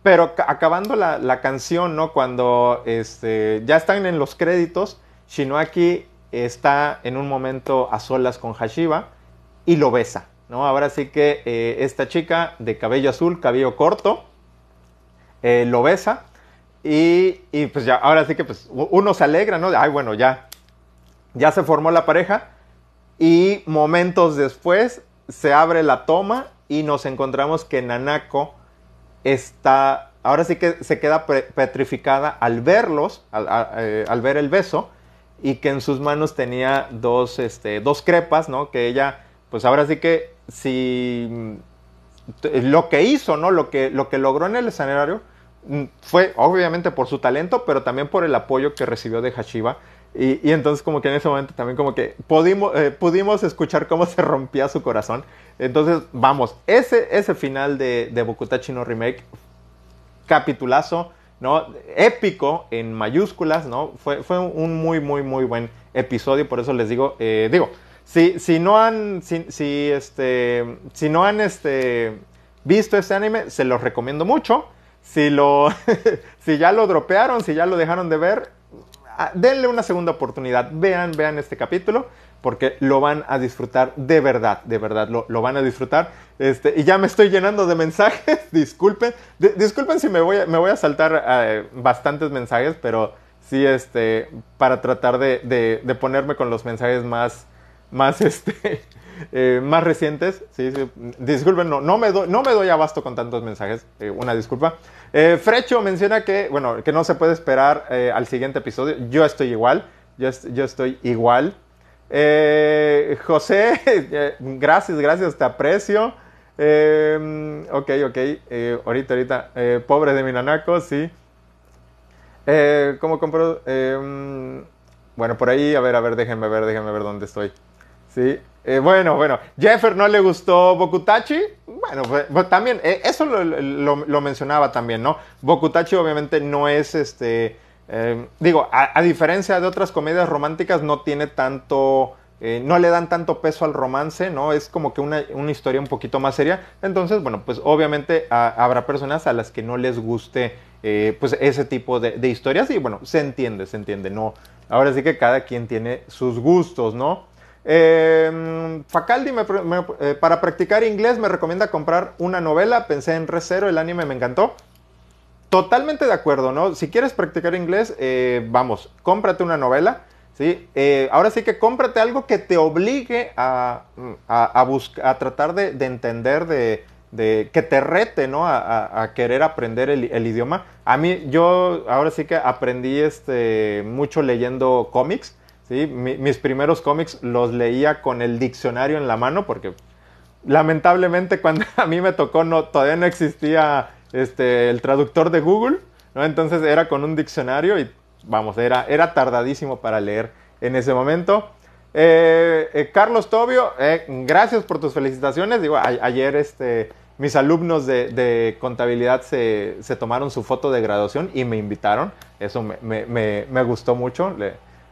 Pero acabando la, canción, ¿no? Cuando este, ya están en los créditos, Shinoaki está en un momento a solas con Hashiba y lo besa, ¿no? Ahora sí que eh, esta chica de cabello azul, cabello corto, eh, lo besa y, y, pues ya, ahora sí que pues uno se alegra, ¿no? Ay, bueno, ya, ya se formó la pareja y momentos después se abre la toma y nos encontramos que Nanako está, ahora sí que se queda petrificada al verlos, eh, al, ver el beso, y que en sus manos tenía dos, este, dos crepas, ¿no? Que ella, pues ahora sí que si lo que hizo, ¿no? Lo que, lo que logró en el escenario fue obviamente por su talento, pero también por el apoyo que recibió de Hashiba y, entonces como que en ese momento también como que pudimos, eh, pudimos escuchar cómo se rompía su corazón. Entonces, vamos, ese, ese final de, de Bokutachi no Remake, capitulazo, ¿no? Épico en mayúsculas, ¿no? Fue, fue un muy, muy, muy buen episodio, por eso les digo, eh, digo, si, si no han, si, este, si no han este, visto este anime, se los recomiendo mucho. Si, lo, si ya lo dropearon, si ya lo dejaron de ver, Ah, denle una segunda oportunidad. Vean, vean este capítulo porque lo van a disfrutar de verdad, de verdad, lo, van a disfrutar. Este, y ya me estoy llenando de mensajes, disculpen, disculpen si me voy a, me voy a saltar eh, bastantes mensajes, pero sí, este, para tratar de, ponerme con los mensajes más, más, este, eh, más recientes. Sí. Disculpen, no, me doy, no me doy abasto con tantos mensajes. Eh, una disculpa. Eh, Frecho menciona que, bueno, que no se puede esperar al siguiente episodio. Yo estoy igual. Yo, est- yo estoy igual. José, gracias, gracias, te aprecio. Ok, ok. ahorita, ahorita. pobre de mi nanaco, sí. ¿Cómo compro? Mm, bueno, por ahí, a ver, a ver, déjenme ver, déjenme ver dónde estoy. Sí. Eh, bueno, bueno. Jeffer no le gustó Bokutachi. Bueno, pues, también, eh, eso lo, lo- mencionaba también, ¿no? Bokutachi obviamente no es este. eh, digo, a, diferencia de otras comedias románticas, no tiene tanto. eh, no le dan tanto peso al romance, ¿no? Es como que una, una historia un poquito más seria. Entonces, bueno, pues obviamente habrá personas a las que no les guste eh, pues ese tipo de, de historias y bueno, se entiende, se entiende, ¿no? Ahora sí que cada quien tiene sus gustos, ¿no? Eh, Facaldi, me me- eh, para practicar inglés me recomienda comprar una novela. Pensé en ReZero, el anime me encantó. Totalmente de acuerdo, ¿no? Si quieres practicar inglés, eh, vamos, cómprate una novela, ¿sí? Eh, ahora sí que cómprate algo que te obligue a, a, a a tratar de, de entender, de, que te rete, ¿no? A querer aprender el, el idioma. A mí, yo ahora sí que aprendí este, mucho leyendo cómics, ¿sí? Mi- mis primeros cómics los leía con el diccionario en la mano porque lamentablemente cuando a mí me tocó no, todavía no existía este, el traductor de Google, ¿no? Entonces era con un diccionario y vamos, era, era tardadísimo para leer en ese momento. Eh, eh, Carlos Tobio, eh, gracias por tus felicitaciones. Digo, a- ayer este, mis alumnos de, contabilidad se, tomaron su foto de graduación y me invitaron. Eso me, me- me- gustó mucho.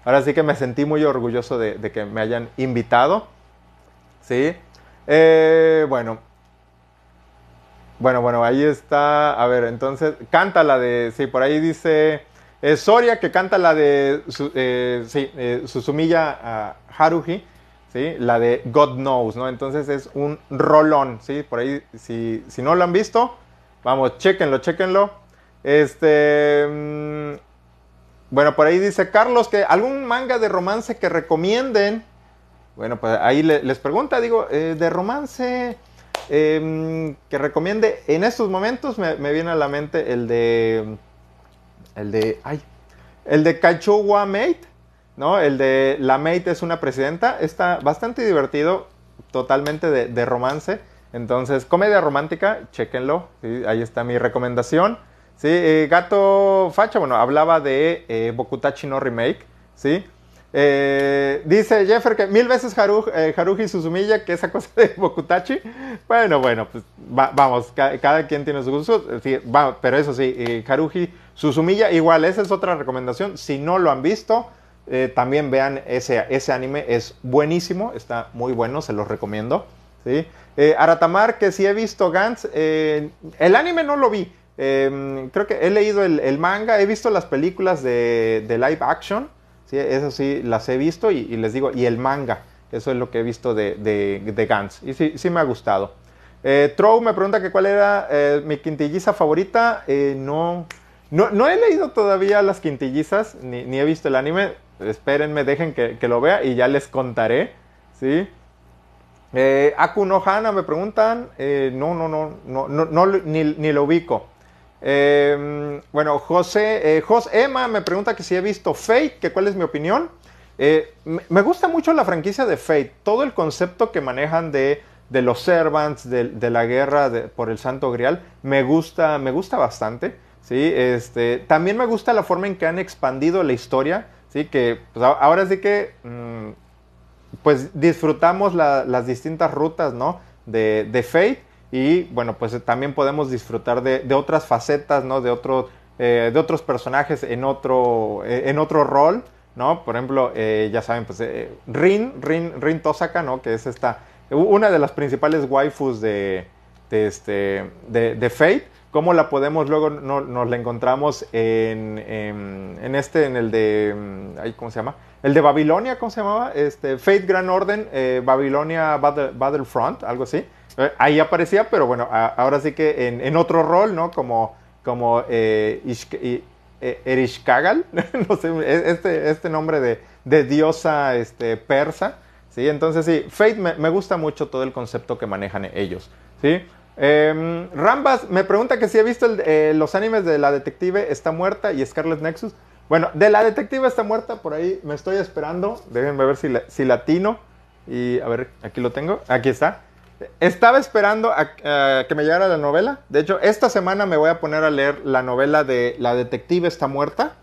Ahora sí que me sentí muy orgulloso de, que me hayan invitado. Sí. Eh, bueno. Bueno, bueno, ahí está. A ver, entonces, canta la de. Sí, por ahí dice. Soria que canta la de. Su- eh, sí, eh, Susumiya ah, Haruhi. Sí, la de God Knows, ¿no? Entonces es un rolón, ¿sí? Por ahí, si, si no lo han visto, vamos, chéquenlo, chéquenlo. Este. mm, bueno, por ahí dice Carlos que algún manga de romance que recomienden. Bueno, pues ahí le- les pregunta, digo, eh, de romance eh, que recomiende. En estos momentos me, viene a la mente el de. El de. Ay. El de Kachuwa Mate. ¿No? El de La Mate es una presidenta. Está bastante divertido. Totalmente de, romance. Entonces, comedia romántica, chéquenlo. Ahí está mi recomendación. Eh, Gato Facha, bueno, hablaba de eh, Bokutachi no Remake. ¿Sí? Eh, dice Jeffer que mil veces Haru, eh, Haruhi Suzumiya que esa cosa de Bokutachi. Bueno, bueno, pues va- vamos, ca- cada quien tiene sus gustos. sí, va, pero eso sí, Haruhi Suzumiya, igual, esa es otra recomendación. Si no lo han visto, también vean ese, ese anime, es buenísimo, está muy bueno, se los recomiendo. ¿sí? Aratamar, que sí he visto Gantz, el anime no lo vi. Eh, creo que he leído el, manga, he visto las películas de, de live action. Sí, eso sí, las he visto y, les digo, y el manga, eso es lo que he visto de, de, de. Y sí, sí me ha gustado. Eh, Trow me pregunta que cuál era eh, mi quintilliza favorita. Eh, no, no, no he leído todavía las quintillizas, ni, ni he visto el anime. Espérenme, dejen que, que lo vea y ya les contaré. ¿sí? Eh, Aku no Hana me preguntan. no, no, no, no, no, no ni, ni lo ubico. Eh, bueno, José, eh, Jos Emma me pregunta que si he visto Fate, que cuál es mi opinión. Eh, me, gusta mucho la franquicia de Fate, todo el concepto que manejan de, los servants, de, la guerra por el Santo Grial, me gusta, me gusta bastante. ¿sí? Este, también me gusta la forma en que han expandido la historia, ¿sí? que pues, ahora sí que mm, pues disfrutamos la- las distintas rutas, ¿no? De, de Fate y bueno, pues eh, también podemos disfrutar de, otras facetas, ¿no? De, otro, eh, de otros personajes en otro, eh, en otro rol, ¿no? Por ejemplo, ya saben, pues Rin, Rin, Rin Tosaka, ¿no? Que es esta, una de las principales waifus de, de, este, de, de Fate. ¿Cómo la podemos luego, no- nos la encontramos en, en, este, en el de, mm, ¿cómo se llama? El de Babilonia, ¿cómo se llamaba? Este, Fate Grand Orden, Babilonia Battle- Battlefront, algo así. Eh, ahí aparecía, pero bueno, a- ahora sí que en, en otro rol, ¿no? Como, como eh, Ishk- eh, Erishkagal, no sé, e- este, este nombre de, de diosa este, persa, ¿sí? Entonces sí, Fate me, me gusta mucho todo el concepto que manejan ellos, ¿sí? Eh, Rambas me pregunta que si he visto el, eh, los animes de la detective está muerta y Scarlet Nexus. Bueno, de la detective está muerta, por ahí me estoy esperando. Déjenme ver si, la, si latino. Y a ver, aquí lo tengo. Aquí está. Estaba esperando a, que me llegara la novela. De hecho, esta semana me voy a poner a leer la novela de La detective está muerta.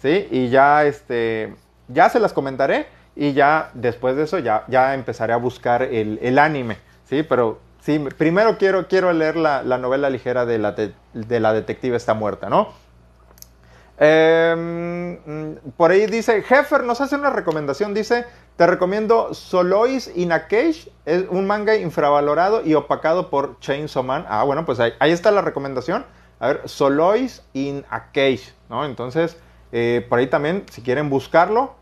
¿Sí? Y ya, este, ya se las comentaré. Y ya después de eso, ya, ya empezaré a buscar el, el anime. ¿Sí? Pero Sí, primero quiero, quiero leer la, la novela ligera de la, de la, detective está muerta, ¿no? Eh, por ahí dice, Heffer nos hace una recomendación, dice, te recomiendo Solois in a Cage, es un manga infravalorado y opacado por Chainsaw Man. Ah, bueno, pues ahí, está la recomendación. A ver, Solois in a Cage, ¿no? Entonces, eh, por ahí también, si quieren buscarlo,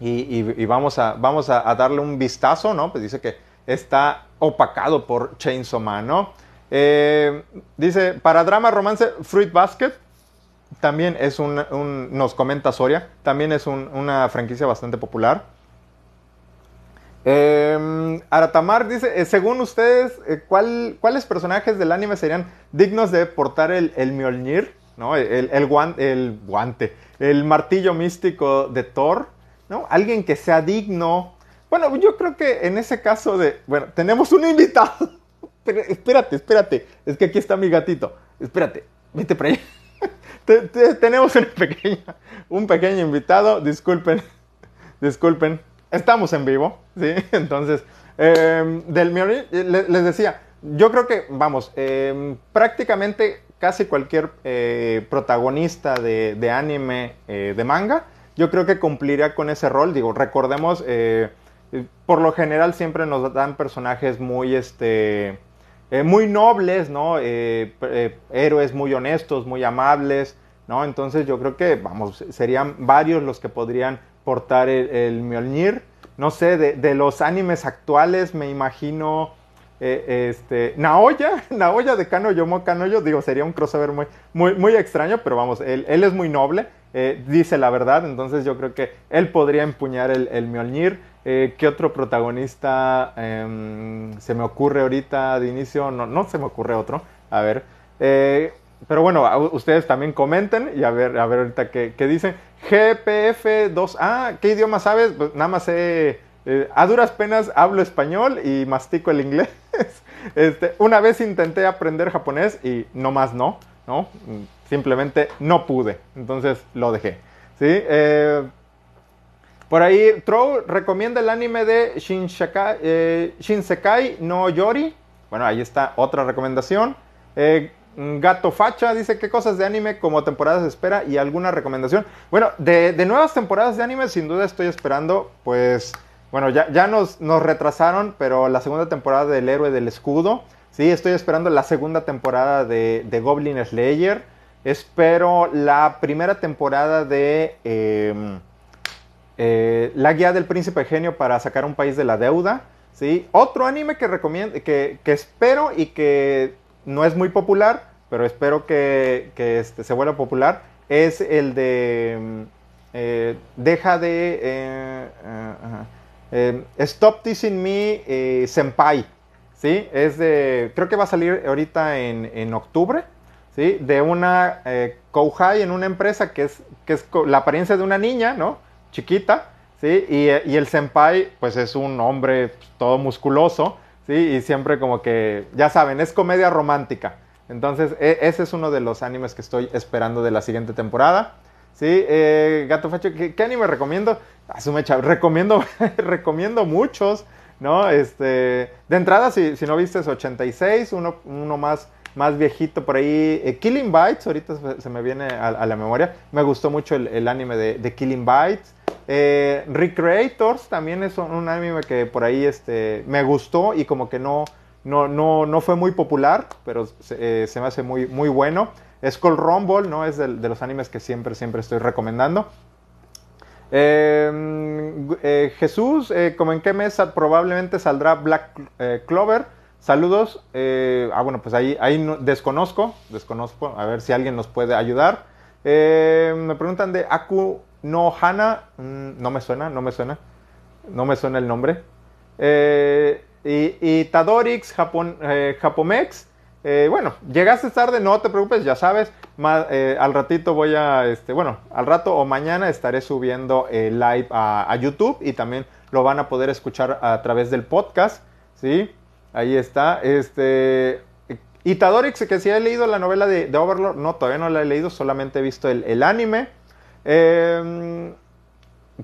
y, vamos, a, vamos a, a darle un vistazo, ¿no? Pues dice que está opacado por Chainsaw Man, ¿no? Eh, dice, para drama romance, Fruit Basket, también es un, nos comenta Soria, también es un, una franquicia bastante popular. Eh, Aratamar dice, eh, según ustedes, eh, ¿cuál, ¿cuáles personajes del anime serían dignos de portar el, Mjolnir? El, guante, el martillo místico de Thor. Alguien que sea digno, bueno, yo creo que en ese caso de. Bueno, tenemos un invitado. Pero, espérate, espérate. Es que aquí está mi gatito. Espérate, vete para allá. Te, te, tenemos un pequeño, un pequeño invitado. Disculpen. Disculpen. Estamos en vivo, ¿sí? Entonces, eh, del les, les decía, yo creo que, vamos, eh, prácticamente casi cualquier eh, protagonista de, de anime, eh, de manga, yo creo que cumpliría con ese rol. Digo, recordemos eh, por lo general siempre nos dan personajes muy, este, eh, muy nobles, ¿no? Eh, eh, héroes muy honestos, muy amables, ¿no? Entonces yo creo que, vamos, serían varios los que podrían portar el, Mjolnir. No sé, de, de, los animes actuales me imagino este, Naoya, Naoya de Kanoyomo Kanoyo, digo, sería un crossover muy, muy, muy extraño, pero vamos, él, él es muy noble, dice la verdad, entonces yo creo que él podría empuñar el, el Mjolnir. Eh, ¿Qué otro protagonista eh, se me ocurre ahorita de inicio? No, no se me ocurre otro. A ver. Eh, pero bueno, ustedes también comenten y a ver, a ver ahorita qué, qué dicen. GPF2A, ¿qué idioma sabes? Pues nada más sé. a duras penas hablo español y mastico el inglés. este, una vez intenté aprender japonés y no más no, ¿no? Simplemente no pude. Entonces lo dejé. ¿Sí? Eh, por ahí, Trow recomienda el anime de Shinshakai, eh, Shinsekai no Yori. Bueno, ahí está otra recomendación. Eh, Gato Facha dice qué cosas de anime como temporadas de espera y alguna recomendación. Bueno, de, nuevas temporadas de anime sin duda estoy esperando, pues, bueno, ya, ya nos, nos, retrasaron, pero la segunda temporada del héroe del escudo. Sí, estoy esperando la segunda temporada de, de Goblin Slayer. Espero la primera temporada de... Eh, eh, La guía del príncipe genio para sacar un país de la deuda. ¿sí? Otro anime que, recomiendo, que, que espero y que no es muy popular, pero espero que, que este, se vuelva popular, es el de eh, Deja de... Eh, uh, uh, Stop Teasing Me eh, Senpai. ¿sí? Es de... Creo que va a salir ahorita en, en octubre. ¿sí? De una eh, en una empresa que es, que es la apariencia de una niña, ¿no? Chiquita, ¿sí? Y, el senpai, pues es un hombre todo musculoso, ¿sí? Y siempre como que, ya saben, es comedia romántica. Entonces, e ese es uno de los animes que estoy esperando de la siguiente temporada. ¿Sí? Eh, Gato Facho, ¿qué, ¿qué, anime recomiendo? Asume, recomiendo, recomiendo muchos, ¿no? Este, de entrada, si, si no viste, es 86, uno, uno más más viejito por ahí. Eh, Killing Bites, ahorita se me viene a, la memoria. Me gustó mucho el, el anime de, de, Killing Bites. Eh, Recreators también es un, anime que por ahí este, me gustó y como que no, no, no, no fue muy popular, pero se, eh, me hace muy, muy bueno. Skull Rumble, ¿no? Es de, los animes que siempre, siempre estoy recomendando. Eh, Jesús, como en qué mes probablemente saldrá Black Clover. Saludos. Ah, bueno, pues ahí, ahí no, desconozco, desconozco. A ver si alguien nos puede ayudar. Eh, me preguntan de Aku no Hana. Mm, no me suena, no me suena. No me suena el nombre. y, Tadorix, Japon, Japomex. bueno, llegaste tarde, no te preocupes, ya sabes. al ratito voy a, este, bueno, al rato o mañana estaré subiendo live a, YouTube y también lo van a poder escuchar a través del podcast, ¿sí? Ahí está. Este, Itadorix, que si he leído la novela de, Overlord, no, todavía no la he leído, solamente he visto el, anime. Em,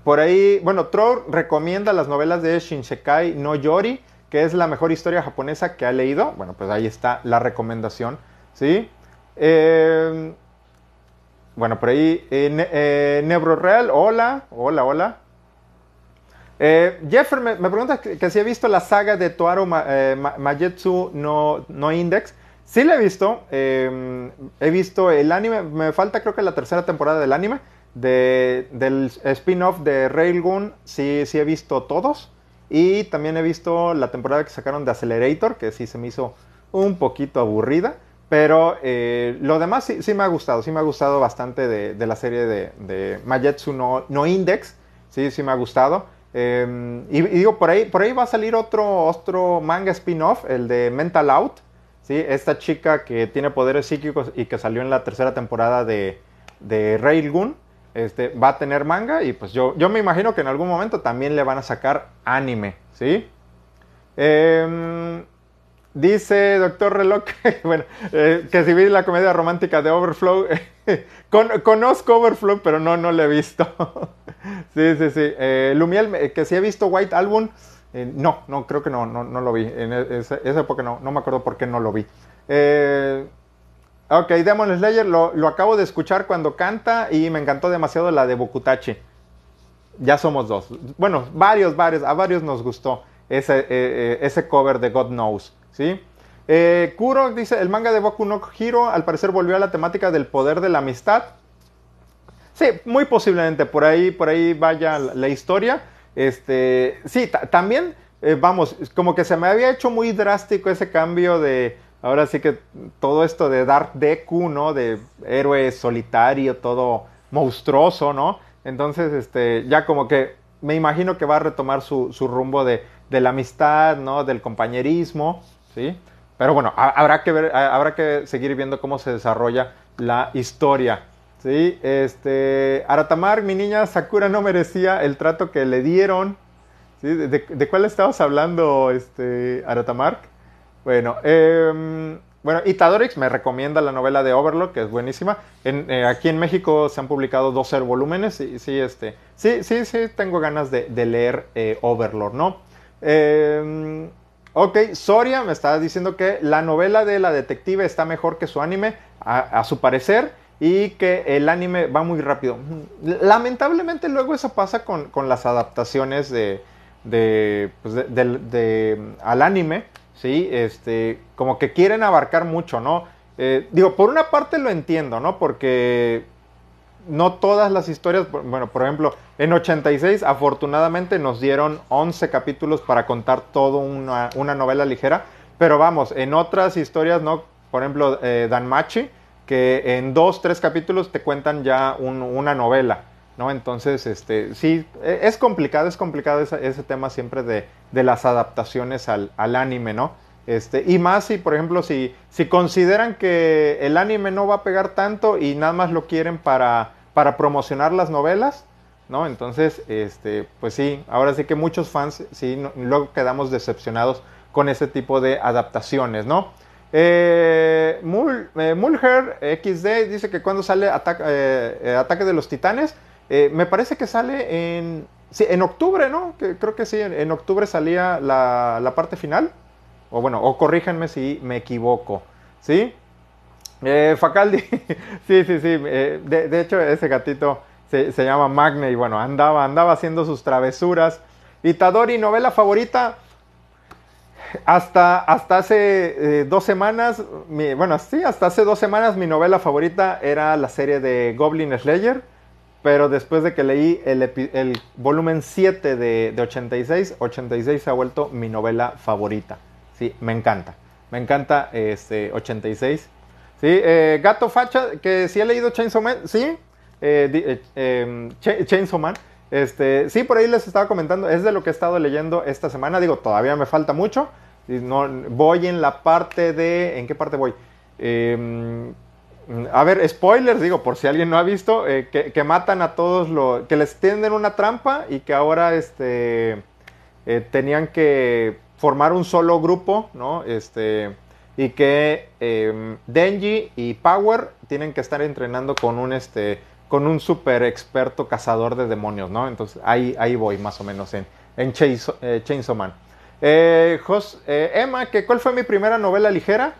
por ahí, bueno, Troll recomienda las novelas de Shinshekai no Yori, que es la mejor historia japonesa que ha leído. Bueno, pues ahí está la recomendación, ¿sí? Em, bueno, por ahí, eh, eh, Nebro Real, hola, hola, hola. Eh, Jeffer me, pregunta que, si he visto la saga de Toaro eh, Majetsu no, no Index. Sí la he visto. Em, he visto el anime. Me falta creo que la tercera temporada del anime. Del spin-off de Railgun. Sí, sí he visto todos. Y también he visto la temporada que sacaron de Accelerator. Que sí se me hizo un poquito aburrida. Pero eh, lo demás sí, sí, me ha gustado. Sí me ha gustado bastante de, la serie de, de no, no Index. Sí, sí me ha gustado. Em, y, digo, por ahí, por ahí va a salir otro, otro manga spin-off, el de Mental Out. ¿sí? Esta chica que tiene poderes psíquicos y que salió en la tercera temporada de, de Railgun. Este, va a tener manga y pues yo, yo me imagino que en algún momento también le van a sacar anime, ¿sí? Em, dice Doctor Reloj, bueno, eh, que si vi la comedia romántica de Overflow, conozco Overflow, pero no, no lo he visto. sí, sí, sí. Eh, Lumiel, que si he visto White Album, eh, no, no, creo que no, no, no lo vi. En e, esa, época no, no me acuerdo por qué no lo vi. Eh, ok, Demon Slayer, lo, lo, acabo de escuchar cuando canta y me encantó demasiado la de Bokutachi. Ya somos dos. Bueno, varios, varios, a varios nos gustó ese, ese cover de God Knows, ¿sí? Kuro dice, el manga de Boku no Hiro al parecer volvió a la temática del poder de la amistad. Sí, muy posiblemente por ahí, por ahí vaya la, historia. Este, sí, también, eh, vamos, como que se me había hecho muy drástico ese cambio de, ahora sí que todo esto de Dark Deku, ¿no? De héroe solitario, todo monstruoso, ¿no? Entonces, este, ya como que me imagino que va a retomar su, rumbo de, de, la amistad, ¿no? Del compañerismo, ¿sí? Pero bueno, habrá que ver, habrá que seguir viendo cómo se desarrolla la historia. Sí, este, Aratamar, mi niña Sakura no merecía el trato que le dieron. ¿Sí? ¿De, cuál estabas hablando, este, Aratamar? Bueno, eh, bueno, Itadorix me recomienda la novela de Overlord, que es buenísima. En, eh, aquí en México se han publicado 12 volúmenes y sí, este, sí, sí, sí, tengo ganas de, leer eh, Overlord, ¿no? Eh, ok, Soria me está diciendo que la novela de la detective está mejor que su anime, a su parecer y que el anime va muy rápido. Lamentablemente luego eso pasa con, las adaptaciones de, pues al anime, ¿sí? Este, como que quieren abarcar mucho, ¿no? Eh, digo, por una parte lo entiendo, ¿no? Porque no todas las historias, bueno, por ejemplo, en 86 afortunadamente nos dieron 11 capítulos para contar toda una, novela ligera, pero vamos, en otras historias, ¿no? Por ejemplo, eh, Danmachi, que en dos, tres capítulos te cuentan ya una novela, ¿no? Entonces, este, sí, e, es complicado, es complicado ese, tema siempre de, las adaptaciones al, anime, ¿no? Este, y más si, por ejemplo, si, si consideran que el anime no va a pegar tanto y nada más lo quieren para, para promocionar las novelas, ¿no? Entonces, este, pues sí, ahora sí que muchos fans, sí, luego quedamos decepcionados con ese tipo de adaptaciones, ¿no? Eh, eh, Mulher XD dice que cuando sale eh, Ataque de los Titanes, me parece que sale en, en octubre, ¿no? Creo que sí, en, octubre salía la, parte final. O bueno, o si me equivoco, ¿sí? Facaldi, sí, sí, sí. De, hecho, ese gatito se, se, llama Magne y bueno, andaba, andaba haciendo sus travesuras. Itadori, novela favorita. Hasta, hasta hace eh, dos semanas, bueno, sí, hasta hace dos semanas mi novela favorita era la serie de Goblin Slayer, pero después de que leí el, volumen 7 de, 86, 86 se ha vuelto mi novela favorita. Sí, me encanta. Me encanta este 86. Sí, eh, Gato Facha, que sí he leído Chainsaw Man, sí, eh, em, Chainsaw Man. Este, sí, por ahí les estaba comentando, es de lo que he estado leyendo esta semana. Digo, todavía me falta mucho. No, voy en la parte de. ¿En qué parte voy? Eh, a ver, spoilers, digo, por si alguien no ha visto, eh, que, matan a todos los. que les tienden una trampa y que ahora este, eh, tenían que formar un solo grupo, ¿no? Este, y que em, Denji y Power tienen que estar entrenando con un, este, con un super experto cazador de demonios, ¿no? Entonces ahí, ahí voy más o menos en, en eh, Chainsaw, Man. Emma, ¿cuál fue mi primera novela ligera?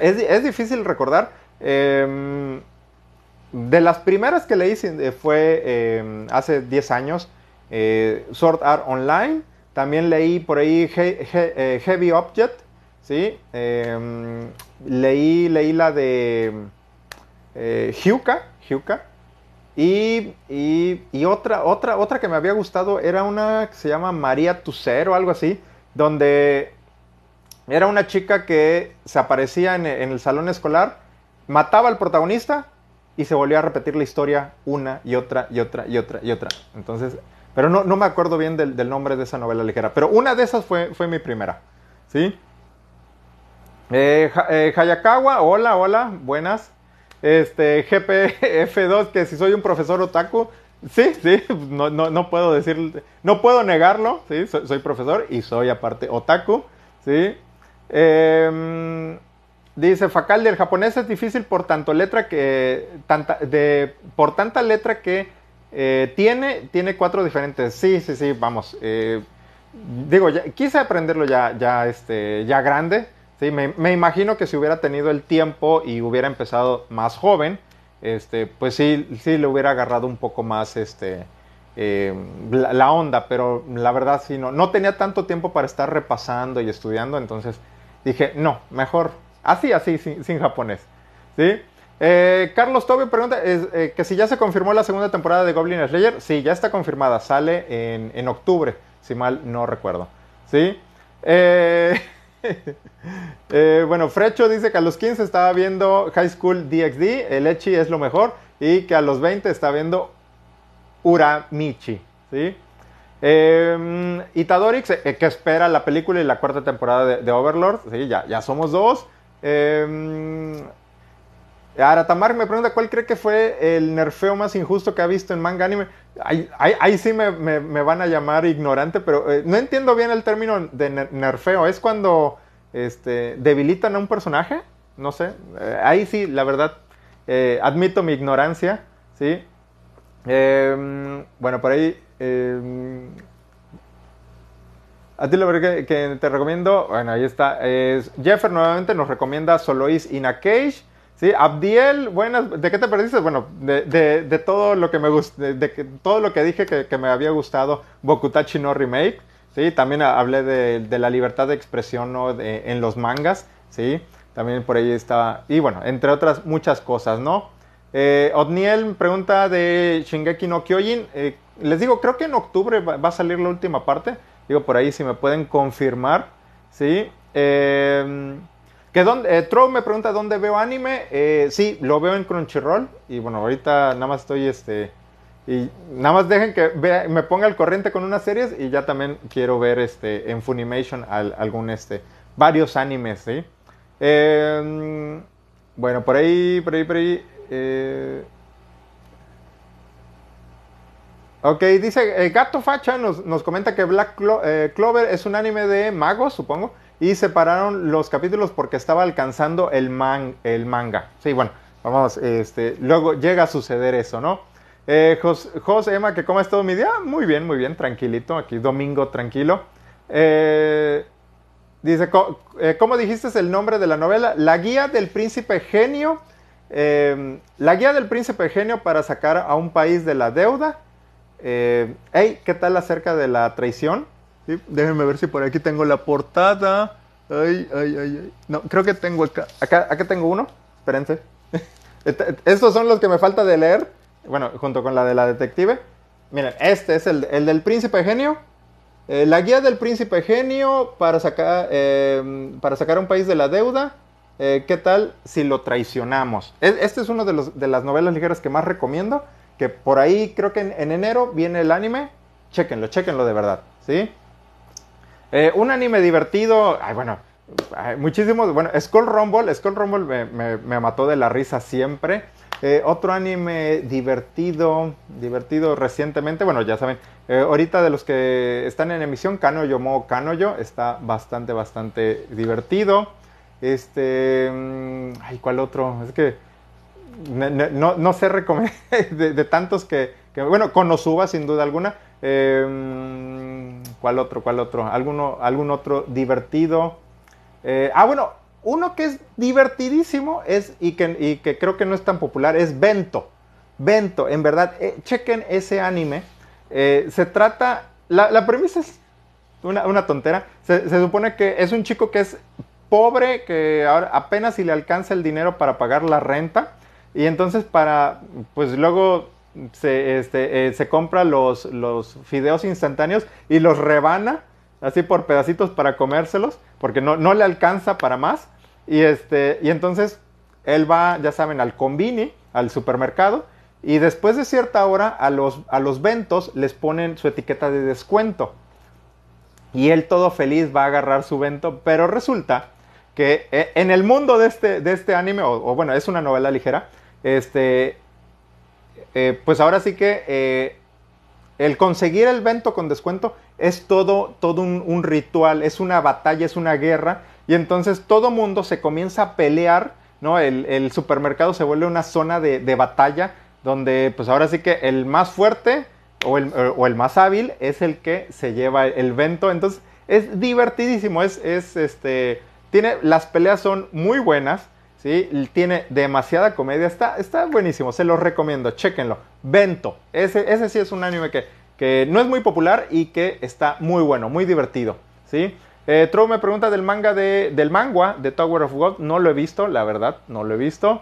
Es, es difícil recordar. Em, de las primeras que leí eh, fue em, hace 10 años, eh, Sword Art Online. También leí por ahí eh, Heavy Object. ¿sí? Em, leí, leí la de Hyuka. Hyuka. Y, y, otra, otra, otra que me había gustado era una que se llama María Tucero o algo así, donde era una chica que se aparecía en, el salón escolar, mataba al protagonista y se volvía a repetir la historia una y otra y otra y otra y otra. Entonces, pero no, no me acuerdo bien del, nombre de esa novela ligera. Pero una de esas fue, fue mi primera. ¿Sí? Eh, eh, Hayakawa, hola, hola, buenas. Este, GPF2, que si soy un profesor otaku, sí, sí, no, no, puedo decir, no puedo negarlo, sí, soy, soy profesor y soy aparte otaku, sí. Eh, dice Facaldi, el japonés es difícil por tanto letra que tanta, por tanta letra que eh, tiene, tiene cuatro diferentes. Sí, sí, sí, vamos. Eh, digo, ya, quise aprenderlo ya, ya, este, ya grande. Sí, me, imagino que si hubiera tenido el tiempo y hubiera empezado más joven, este, pues sí, sí le hubiera agarrado un poco más, este, eh, la, onda, pero la verdad sí, no, no tenía tanto tiempo para estar repasando y estudiando, entonces dije, no, mejor así, así, sin, japonés. ¿Sí? Eh, Carlos Tobio pregunta eh, que si ya se confirmó la segunda temporada de Goblin Slayer. Sí, ya está confirmada, sale en, octubre, si mal no recuerdo. ¿Sí? bueno, Frecho dice que a los 15 estaba viendo High School DxD, el Echi es lo mejor, y que a los 20 está viendo Uramichi. ¿sí? Eh, Itadorix, eh, que espera la película y la cuarta temporada de, Overlord. Sí, ya, ya somos dos. Eh, Aratamar me pregunta cuál cree que fue el nerfeo más injusto que ha visto en manga anime. Ahí, sí me, van a llamar ignorante, pero eh, no entiendo bien el término de nerfeo. ¿Es cuando este, debilitan a un personaje? No sé. Eh, ahí sí, la verdad, admito mi ignorancia. ¿sí? Em, bueno, por ahí. Em, a ti lo que, que, te recomiendo, bueno, ahí está. Es Jeffer nuevamente nos recomienda Solois in a Cage. ¿sí? Abdiel, buenas. ¿De qué te perdiste? Bueno, de, todo lo que me gustó, de, todo lo que dije que, me había gustado, Bokutachi no Remake. ¿sí? También hablé de, la libertad de expresión ¿no? en los mangas. ¿sí? También por ahí está. Y bueno, entre otras muchas cosas, ¿no? Eh, Otniel pregunta de Shingeki no Kyojin. Eh, les digo, creo que en octubre va, a salir la última parte. Digo, por ahí si me pueden confirmar. ¿sí? Eh, que dónde, eh, me pregunta dónde veo anime. Eh, sí, lo veo en Crunchyroll. Y bueno, ahorita nada más estoy este. Y nada más dejen que me ponga al corriente con unas series. Y ya también quiero ver este en Funimation algún este. Varios animes, ¿sí? bueno, por ahí, por ahí, por ahí. Eh, ok, dice eh, Gato Facha nos, comenta que Black eh, Clover es un anime de magos, supongo, y separaron los capítulos porque estaba alcanzando el, man, el manga. Sí, bueno, vamos, este, luego llega a suceder eso, ¿no? José Emma, que cómo es todo mi día? Muy bien, muy bien, tranquilito, aquí domingo tranquilo. dice, ¿cómo dijiste el nombre de la novela? La guía del príncipe genio Em, la guía del príncipe genio para sacar a un país de la deuda. Eh, hey, ¿qué tal acerca de la traición? Déjenme ver si por aquí tengo la portada. Ay, ay, ay, No, creo que tengo acá. Acá, tengo uno. Espérense. Estos son los que me falta de leer. Bueno, junto con la de la detective. Miren, este es el, del príncipe genio. Eh, la guía del príncipe genio para sacar, em, para sacar a un país de la deuda. Eh, ¿Qué tal si lo traicionamos? Este es una de, las novelas ligeras que más recomiendo. que por ahí creo que en, enero viene el anime. Chequenlo, chequenlo de verdad, ¿sí? Eh, un anime divertido, ay, bueno, muchísimos, bueno, Skull Rumble, Skull Rumble me, me, mató de la risa siempre. Eh, otro anime divertido, divertido recientemente, bueno, ya saben, ahorita de los que están en emisión, Kanoyo Mo Kanoyo, está bastante, bastante divertido. Este, mm, ay, ¿cuál otro? Es que no, no, sé recomendar de, tantos que, que, bueno, Konosuba sin duda alguna. Eh, ¿Cuál otro? ¿Cuál otro? ¿Alguno, ¿Algún otro divertido? Eh, ah, bueno, uno que es divertidísimo es, y, que, que creo que no es tan popular es Bento. Bento, en verdad, eh, chequen ese anime. se trata, la, premisa es una, tontera. Se, se, supone que es un chico que es pobre, que ahora apenas si le alcanza el dinero para pagar la renta. Y entonces para, pues luego se, este, eh, se compra los, los fideos instantáneos y los rebana así por pedacitos para comérselos, porque no, no le alcanza para más. Y, este, y entonces él va, ya saben, al combini, al supermercado, y después de cierta hora a los, a los ventos les ponen su etiqueta de descuento. Y él todo feliz va a agarrar su vento, pero resulta que eh, en el mundo de este, de este anime, o bueno, es una novela ligera, este, eh, pues ahora sí que eh, el conseguir el vento con descuento es todo, todo un, ritual, es una batalla, es una guerra, y entonces todo mundo se comienza a pelear, ¿no? El, supermercado se vuelve una zona de, batalla donde pues ahora sí que el más fuerte o el, o el, más hábil es el que se lleva el vento, entonces es divertidísimo, es, es este, tiene, las peleas son muy buenas, tiene demasiada comedia, está, está buenísimo, se los recomiendo, chéquenlo. Vento, ese, ese sí es un anime que, que no es muy popular y que está muy bueno, muy divertido, ¿sí? Eh, me pregunta del manga de, del manga de Tower of God, no lo he visto, la verdad, no lo he visto.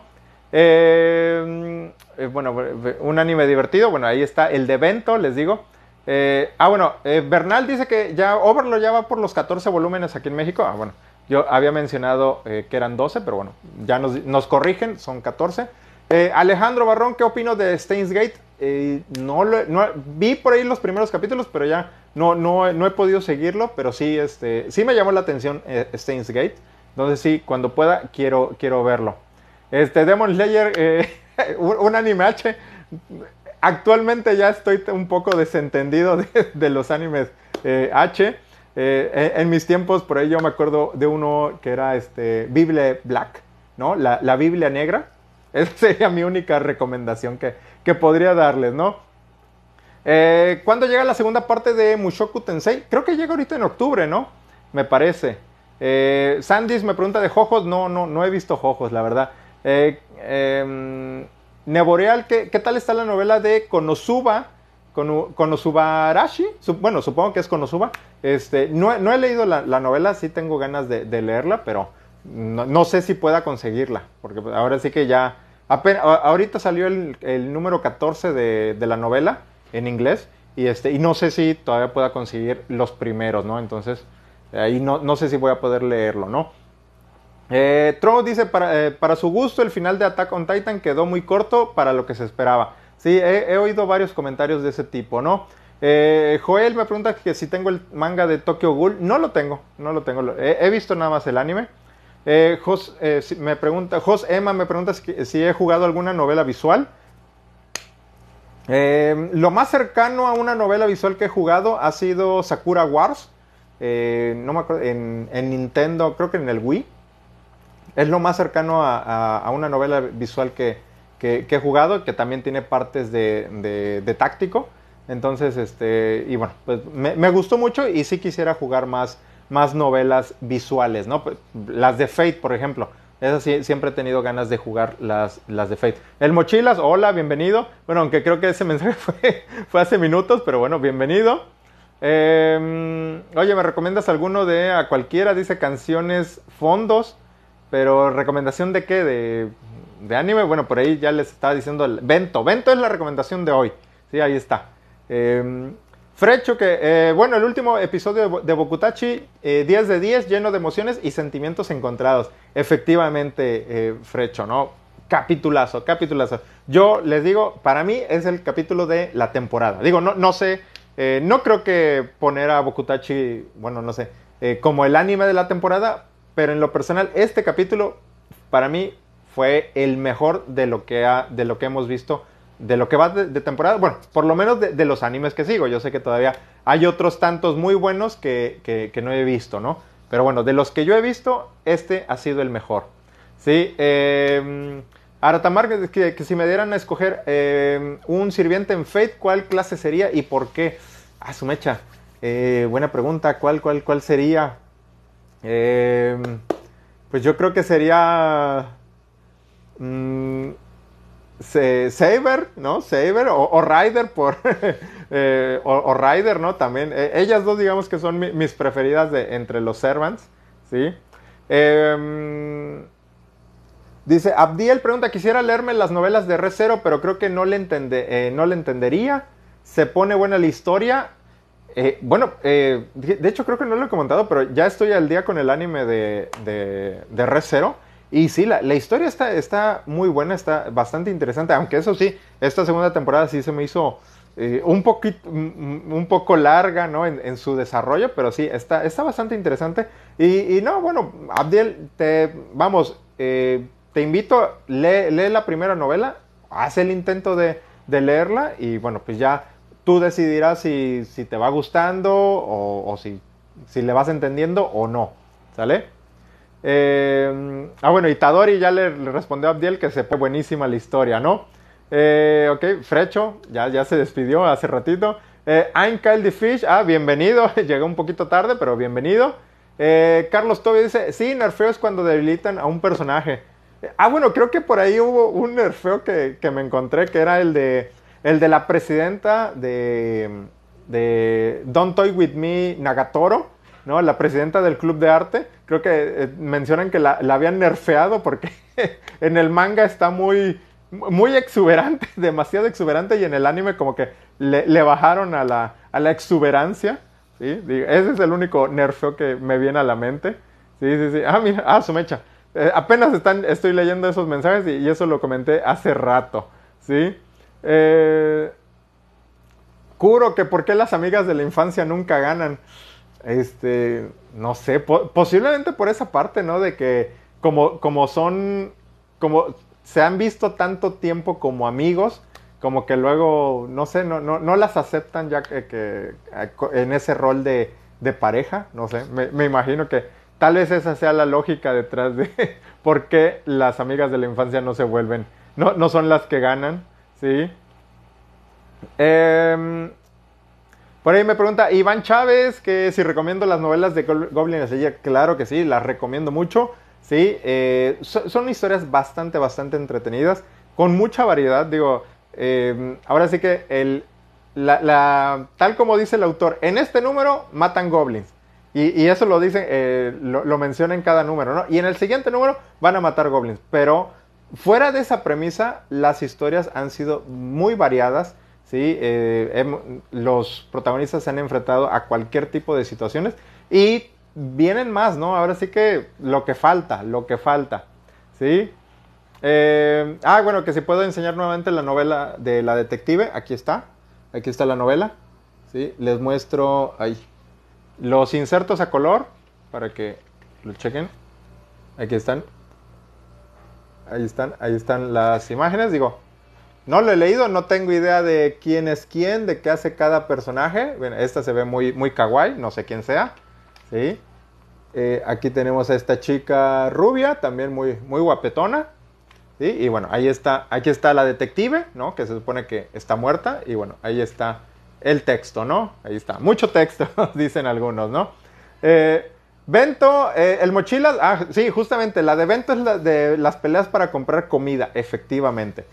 Eh, eh, bueno, un anime divertido, bueno, ahí está el de Vento, les digo. Eh, ah, bueno, Bernal dice que ya Overlord ya va por los 14 volúmenes aquí en México. Ah, bueno, yo había mencionado eh, que eran 12, pero bueno, ya nos, corrigen, son 14. Eh, Alejandro Barrón, ¿qué opino de Steins Gate? Eh, no, vi por ahí los primeros capítulos, pero ya no, no, no he podido seguirlo, pero sí, este, sí me llamó la atención Steins Gate. Entonces sí, cuando pueda quiero, quiero verlo. Este, Demon Slayer, un, anime H. Actualmente ya estoy un poco desentendido de, de los animes H. Eh, en mis tiempos, por ahí yo me acuerdo de uno que era este, Biblia Black, ¿no? La, Biblia negra. Esa sería mi única recomendación que, que podría darles, ¿no? Eh, ¿Cuándo llega la segunda parte de Mushoku Tensei? Creo que llega ahorita en octubre, ¿no? Me parece. Eh, Sandys me pregunta de Jojos. No, no, no he visto Jojos, la verdad. Eh, em, Neboreal, ¿qué, ¿qué, tal está la novela de Konosuba? Konosubarashi, bueno, supongo que es Konosuba. Este, no, he leído la, novela, sí tengo ganas de, leerla, pero no, sé si pueda conseguirla, porque ahora sí que ya, ahorita salió el, número 14 de, la novela en inglés, y, este, y no sé si todavía pueda conseguir los primeros, ¿no? Entonces, ahí no, no sé si voy a poder leerlo, ¿no? Eh, dice, para, eh, para su gusto, el final de Attack on Titan quedó muy corto para lo que se esperaba. Sí, he, oído varios comentarios de ese tipo, ¿no? Eh, Joel me pregunta que si tengo el manga de Tokyo Ghoul. No lo tengo, no lo tengo. He, visto nada más el anime. Eh, Jos, eh, me pregunta, Jos Emma me pregunta si, he jugado alguna novela visual. lo más cercano a una novela visual que he jugado ha sido Sakura Wars. no me acuerdo, en, Nintendo, creo que en el Wii. Es lo más cercano a una novela visual que, que, he jugado, que también tiene partes de, táctico. Entonces, este, y bueno, pues me, gustó mucho y sí quisiera jugar más, más novelas visuales, ¿no? Pues, las de Fate, por ejemplo. Esas siempre he tenido ganas de jugar las, las de Fate. El Mochilas, hola, bienvenido. Bueno, aunque creo que ese mensaje fue, fue hace minutos, pero bueno, bienvenido. Em, oye, ¿me recomiendas alguno de a cualquiera? Dice canciones fondos, pero recomendación de qué? De de anime, bueno, por ahí ya les estaba diciendo el Vento. Vento es la recomendación de hoy. Sí, ahí está. Em, Frecho, que eh, bueno, el último episodio de, Bokutachi, 10 eh, de 10, lleno de emociones y sentimientos encontrados. Efectivamente, eh, Frecho, ¿no? capitulazo, capitulazo. Yo les digo, para mí es el capítulo de la temporada. Digo, no, no sé, eh, no creo que poner a Bokutachi, bueno, no sé, como el anime de la temporada, pero en lo personal, este capítulo para mí fue el mejor de lo que, ha, de lo que hemos visto, de lo que va de, temporada, bueno, por lo menos de, los animes que sigo. Yo sé que todavía hay otros tantos muy buenos que, que, no he visto, ¿no? Pero bueno, de los que yo he visto, este ha sido el mejor. Sí, eh, Aratamar, que, que, si me dieran a escoger em, un sirviente en Fate, ¿cuál clase sería y por qué? Ah, su mecha. Eh, buena pregunta, ¿cuál, cuál, cuál sería? Eh, pues yo creo que sería. Mm, Saber, ¿no? Saber o, Rider por. Eh, o, Rider, ¿no? También. Eh, ellas dos, digamos que son mis preferidas de, entre los Servants, ¿sí? Em, dice, Abdiel pregunta, quisiera leerme las novelas de Recero, pero creo que no le, entende, no le entendería. Se pone buena la historia. Eh, bueno, eh, de hecho creo que no lo he comentado, pero ya estoy al día con el anime de, de, de. Y sí, la, historia está, está muy buena, está bastante interesante, aunque eso sí, esta segunda temporada sí se me hizo eh, un, poquito, un poco larga ¿no? en, su desarrollo, pero sí, está, está bastante interesante. Y, no, bueno, Abdiel, te, vamos, te invito, lee, lee, la primera novela, haz el intento de, de leerla y bueno, pues ya tú decidirás si, te va gustando o, si, si, le vas entendiendo o no. ¿Sale? Eh, ah, bueno, y Tadori ya le, respondió a Abdiel que se fue buenísima la historia, ¿no? Eh, ok, Frecho, ya, ya se despidió hace ratito. Eh, I'm Kyle the Fish, ah, bienvenido, llegó un poquito tarde, pero bienvenido. Eh, Carlos Tobi dice, sí, nerfeo es cuando debilitan a un personaje. ah, bueno, creo que por ahí hubo un nerfeo que, que me encontré, que era el de el de la presidenta de, de Don't Toy With Me Nagatoro, ¿no? La presidenta del club de arte. Creo que eh, mencionan que la, habían nerfeado porque en el manga está muy, muy exuberante, demasiado exuberante, y en el anime como que le, bajaron a la, a la exuberancia. ¿sí? Ese es el único nerfeo que me viene a la mente. Sí, sí, sí. Ah, mira, ah, su mecha. Eh, apenas están, estoy leyendo esos mensajes y, eso lo comenté hace rato. ¿sí? Eh, Curo, que por qué las amigas de la infancia nunca ganan. Este, no sé, posiblemente por esa parte, ¿no? De que como, como son, como se han visto tanto tiempo como amigos, como que luego, no sé, no, no, las aceptan ya que, en ese rol de, pareja, no sé, me, imagino que tal vez esa sea la lógica detrás de por qué las amigas de la infancia no se vuelven, no, no son las que ganan, Sí. Em, por ahí me pregunta Iván Chávez que si recomiendo las novelas de Goblin Slayer. Claro que sí, las recomiendo mucho. Sí, eh, son historias bastante, bastante entretenidas, con mucha variedad. Digo, em, ahora sí que el, la, tal como dice el autor, en este número matan goblins. Y, eso lo dicen, eh, lo, menciona en cada número, ¿no? Y en el siguiente número van a matar goblins. Pero Fuera de esa premisa, las historias han sido muy variadas. Eh, los protagonistas se han enfrentado a cualquier tipo de situaciones y vienen más, ¿no? Ahora sí que lo que falta, lo que falta. ¿sí? Eh, ah, bueno, que si puedo enseñar nuevamente la novela de la detective. Aquí está. Aquí está la novela. ¿sí? Les muestro ahí los insertos a color para que lo chequen. Aquí están. Ahí están, ahí están las imágenes. Digo, no lo he leído, no tengo idea de quién es quién, de qué hace cada personaje. Bueno, esta se ve muy, muy kawaii, no sé quién sea. ¿sí? Eh, aquí tenemos a esta chica rubia, también muy, muy guapetona. ¿sí? Y bueno, ahí está, aquí está la detective, ¿no? Que se supone que está muerta. Y bueno, ahí está el texto, ¿no? Ahí está. Mucho texto, dicen algunos, ¿no? Eh, Vento, eh, el mochila, ah, sí, justamente, la de Vento es la de las peleas para comprar comida, efectivamente.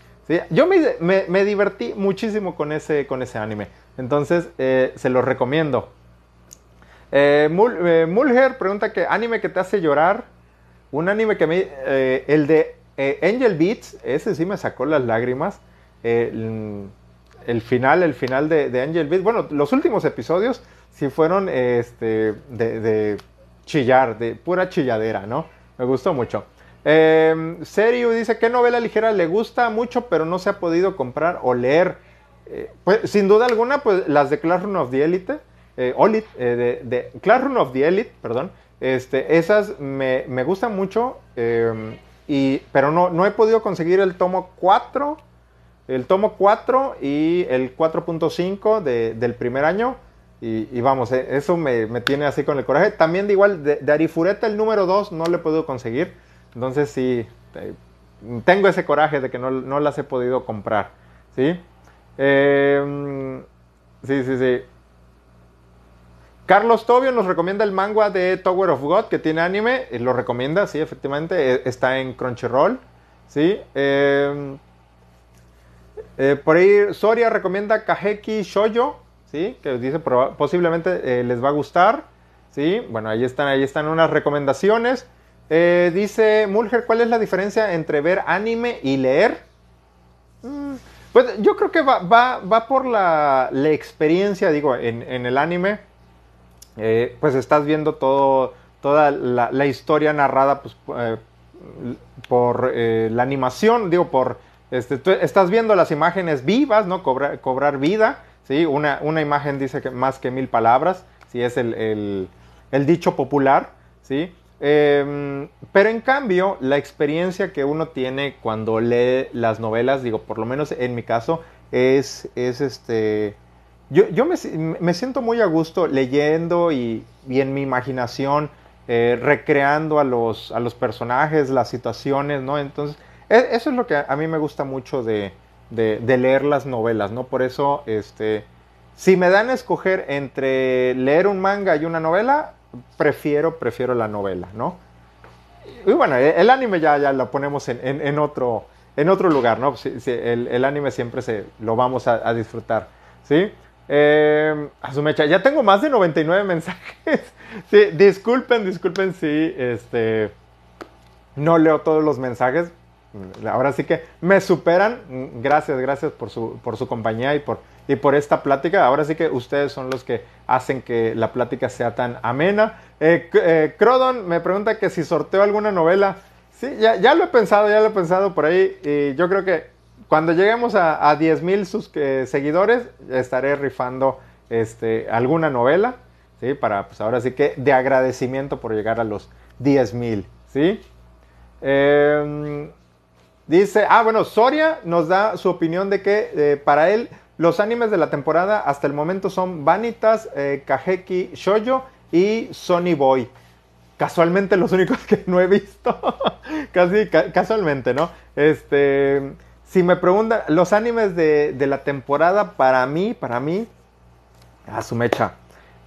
Yo me, divertí muchísimo con ese, con ese anime, entonces eh, se lo recomiendo. Eh, Mulher pregunta que anime que te hace llorar, un anime que me, el de Angel Beats, ese sí me sacó las lágrimas. El, final, el final de, Angel Beats, bueno, los últimos episodios sí fueron este, de chillar, de pura chilladera, ¿no? Me gustó mucho. Eh, Seriu dice, ¿qué novela ligera le gusta mucho pero no se ha podido comprar o leer? Eh, pues, sin duda alguna, pues las de Classroom of the Elite, eh, eh, de, de Classroom of the Elite, perdón, este, esas me, me gustan mucho, eh, y, pero no, no he podido conseguir el tomo 4, el tomo 4 y el 4.5 de, del primer año. Y, vamos, eso me, me, tiene así con el coraje. También de igual, de, de Arifureta el número 2 no lo he podido conseguir. Entonces sí, eh, tengo ese coraje de que no, no las he podido comprar. ¿sí? Eh, sí, sí, sí. Carlos Tobio nos recomienda el manga de Tower of God, que tiene anime. Eh, lo recomienda, sí, efectivamente. Eh, está en Crunchyroll. ¿sí? Eh, por ahí Soria recomienda Kajeki Shoyo, ¿sí? Que dice posiblemente les va a gustar. ¿sí? Bueno, ahí están, ahí están unas recomendaciones. Eh, dice Mulher, ¿cuál es la diferencia entre ver anime y leer? Mm, pues yo creo que va, va, va por la, la, experiencia, digo, en, en el anime. Eh, pues estás viendo todo, toda la, historia narrada pues, eh, por la animación, digo, por este, estás viendo las imágenes vivas, ¿no? Cobrar, cobrar vida, ¿sí? Una, una, imagen dice que más que mil palabras, si es el, el, el, dicho popular, ¿sí? Eh, pero en cambio, la experiencia que uno tiene cuando lee las novelas, digo, por lo menos en mi caso, es, es este yo, yo me, me, siento muy a gusto leyendo y, y en mi imaginación eh, recreando a los, a los, personajes, las situaciones, ¿no? Entonces, e, eso es lo que a mí me gusta mucho de, de, de, leer las novelas, ¿no? Por eso, este, si me dan a escoger entre leer un manga y una novela, prefiero, prefiero la novela, ¿no? Y bueno, el anime ya, ya lo ponemos en, en, otro, en otro lugar, ¿no? El, el, anime siempre se, lo vamos a, a disfrutar, ¿sí? Eh, a su mecha, ya tengo más de 99 mensajes. Sí, disculpen, disculpen si este, no leo todos los mensajes. Ahora sí que me superan. Gracias, gracias por su, por su compañía y por, y por esta plática. Ahora sí que ustedes son los que hacen que la plática sea tan amena. Eh, eh, Crodon me pregunta que si sorteo alguna novela. Sí, ya, ya lo he pensado, ya lo he pensado por ahí. Y yo creo que cuando lleguemos a, a 10 mil eh, seguidores, estaré rifando este, alguna novela, ¿sí? Para, pues ahora sí que, de agradecimiento por llegar a los 10 mil, ¿sí? Eh, dice, ah, bueno, Soria nos da su opinión de que para él los animes de la temporada hasta el momento son Vanitas, eh, Kajeki Shoujo y Sony Boy. Casualmente los únicos que no he visto. Casi ca casualmente, ¿no? Este si me preguntan, los animes de, de, la temporada, para mí, para mí, a su mecha.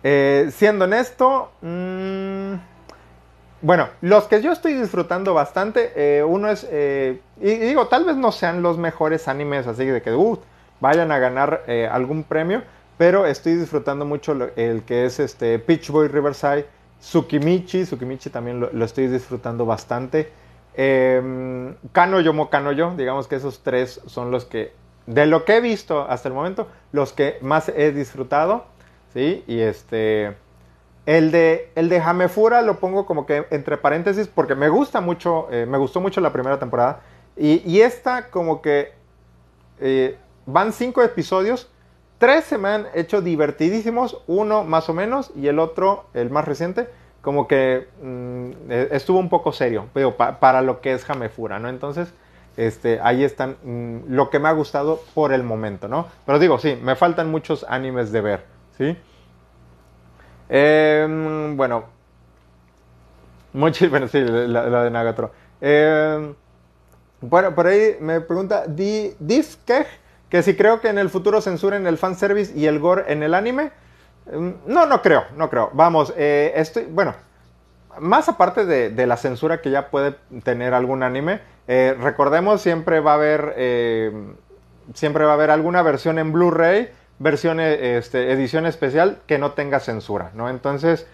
Eh, siendo honesto, mmm, bueno, los que yo estoy disfrutando bastante, eh, uno es, eh, y, y, digo, tal vez no sean los mejores animes, así de que uh, vayan a ganar eh, algún premio, pero estoy disfrutando mucho el que es este Peach Boy Riverside, Tsukimichi, Tsukimichi también lo, estoy disfrutando bastante. Eh, Kanoyo Mo Kanoyo, digamos que esos tres son los que, de lo que he visto hasta el momento, los que más he disfrutado, ¿sí? Y este, el de, el de Hamefura lo pongo como que entre paréntesis porque me gusta mucho, eh, me gustó mucho la primera temporada, y, y esta como que eh, van cinco episodios, tres se me han hecho divertidísimos, uno más o menos, y el otro, el más reciente, como que mmm, estuvo un poco serio, pero pa para lo que es Jamefura, ¿no? Entonces, este, ahí están mmm, lo que me ha gustado por el momento, ¿no? Pero digo, sí, me faltan muchos animes de ver, ¿sí? Eh, bueno, mucho, bueno, sí, la, de Nagatoro. Eh, bueno, por ahí me pregunta Di, Diskej, que si creo que en el futuro censuren el fanservice y el gore en el anime. No, no creo, no creo. Vamos, eh, estoy, bueno, más aparte de, la censura que ya puede tener algún anime, eh, recordemos siempre va a haber, eh, siempre va a haber alguna versión en Blu-ray, versión, este, edición especial que no tenga censura, ¿no? Entonces,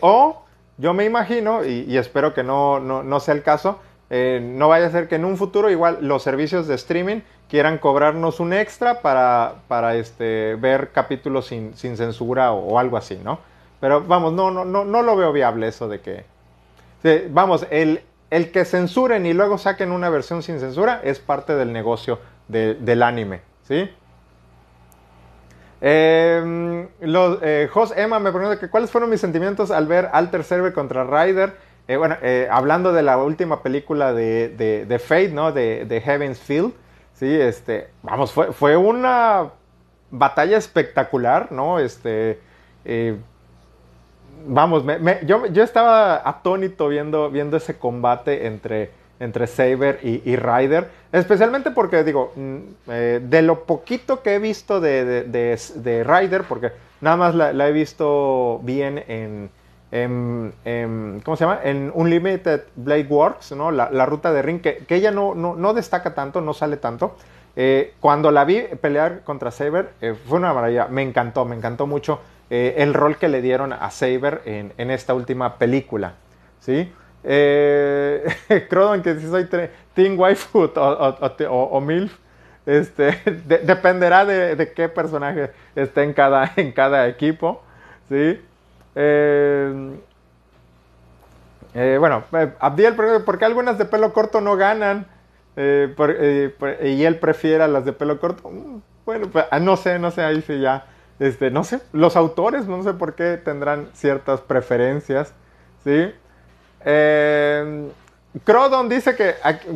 o yo me imagino, y, y espero que no, no, no, sea el caso, no vaya a ser que en un futuro igual los servicios de streaming quieran cobrarnos un extra para, para este, ver capítulos sin, sin censura o, algo así, ¿no? Pero vamos, no, no, no, no lo veo viable eso de que... Vamos, el, el que censuren y luego saquen una versión sin censura es parte del negocio del anime, ¿sí? Eh, los, eh, Jos Emma me pregunta que cuáles fueron mis sentimientos al ver Alter Server contra Ryder. Eh, bueno, eh, hablando de la última película de, de, de Fate, ¿no? De, de, Heaven's Field. Sí, este, vamos, fue, fue una batalla espectacular, ¿no? Este, eh, vamos, me, yo, yo, estaba atónito viendo, viendo ese combate entre, entre Saber y, y Ryder, especialmente porque, digo, mm, eh, de lo poquito que he visto de, de, de, de Ryder, porque nada más la he visto bien en, en, en, ¿cómo se llama? En Unlimited Blade Works, ¿no? La, ruta de ring, que, ella no, no, destaca tanto, no sale tanto. Eh, cuando la vi pelear contra Saber, eh, fue una maravilla, me encantó, me encantó mucho eh, el rol que le dieron a Saber en, en esta última película, ¿sí? Crodon, que si soy Team Waifu o, o, o, MILF, este, de, dependerá de, de, qué personaje esté en cada, en cada equipo, ¿sí? Eh, eh, bueno, Abdiel, ¿por qué algunas de pelo corto no ganan? Eh, y él prefiere las de pelo corto. Bueno, pues, no sé, no sé, ahí sí ya. Este, no sé, los autores, no sé por qué tendrán ciertas preferencias, ¿sí? Eh, Crodon dice que,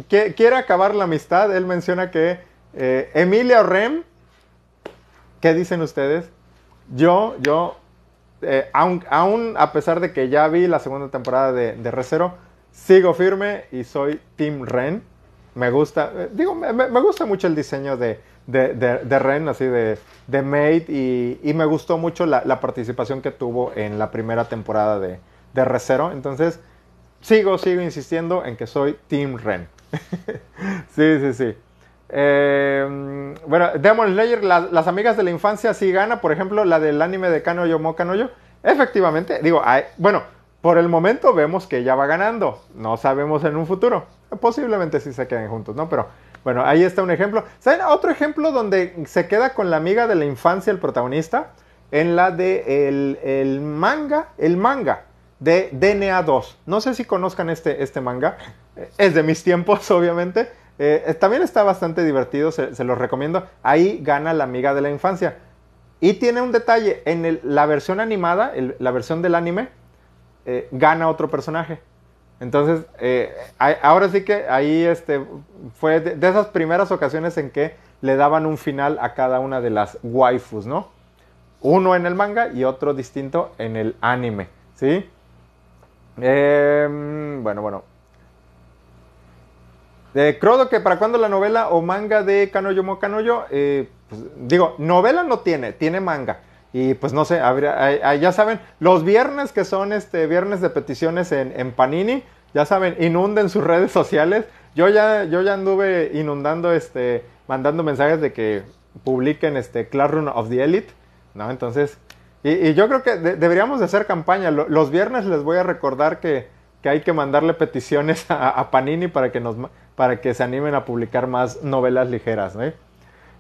que, quiere acabar la amistad. Él menciona que eh, Emilia Rem, ¿qué dicen ustedes? Yo, yo, eh, aun, aún, a pesar de que ya vi la segunda temporada de, de Recero, sigo firme y soy Team Ren. Me gusta, eh, digo, me, gusta mucho el diseño de, de, Ren, así de, de Maid, y, me gustó mucho la, la, participación que tuvo en la primera temporada de, de Recero. Entonces, sigo, sigo insistiendo en que soy Team Ren. sí, sí, sí. Eh, bueno, Demon Slayer, la, las amigas de la infancia sí gana, por ejemplo, la del anime de Kanoyo Mo Kanoyo. Efectivamente, digo, bueno, por el momento vemos que ella va ganando. No sabemos en un futuro. Posiblemente sí se queden juntos, ¿no? Pero bueno, ahí está un ejemplo. ¿Saben? Otro ejemplo donde se queda con la amiga de la infancia el protagonista. En la de el, el manga, el manga de DNA 2. No sé si conozcan este, este manga. Es de mis tiempos, obviamente. Eh, también está bastante divertido, se, se, los recomiendo. Ahí gana la amiga de la infancia. Y tiene un detalle, en el, la versión animada, el, la versión del anime, eh, gana otro personaje. Entonces, eh, ahora sí que ahí este, fue de, de, esas primeras ocasiones en que le daban un final a cada una de las waifus, ¿no? Uno en el manga y otro distinto en el anime, ¿sí? Eh, bueno, bueno. De Crodo, que para cuándo la novela o manga de Kanoyo Mo Kanoyo, eh, pues, digo, novela no tiene, tiene manga. Y pues no sé, habría, ya saben, los viernes que son este viernes de peticiones en, en, Panini, ya saben, inunden sus redes sociales. Yo ya, yo ya anduve inundando, este, mandando mensajes de que publiquen este Classroom of the Elite, ¿no? Entonces, y, yo creo que de, deberíamos de hacer campaña. Los viernes les voy a recordar que, que hay que mandarle peticiones a, Panini para que, nos, para que se animen a publicar más novelas ligeras. ¿no?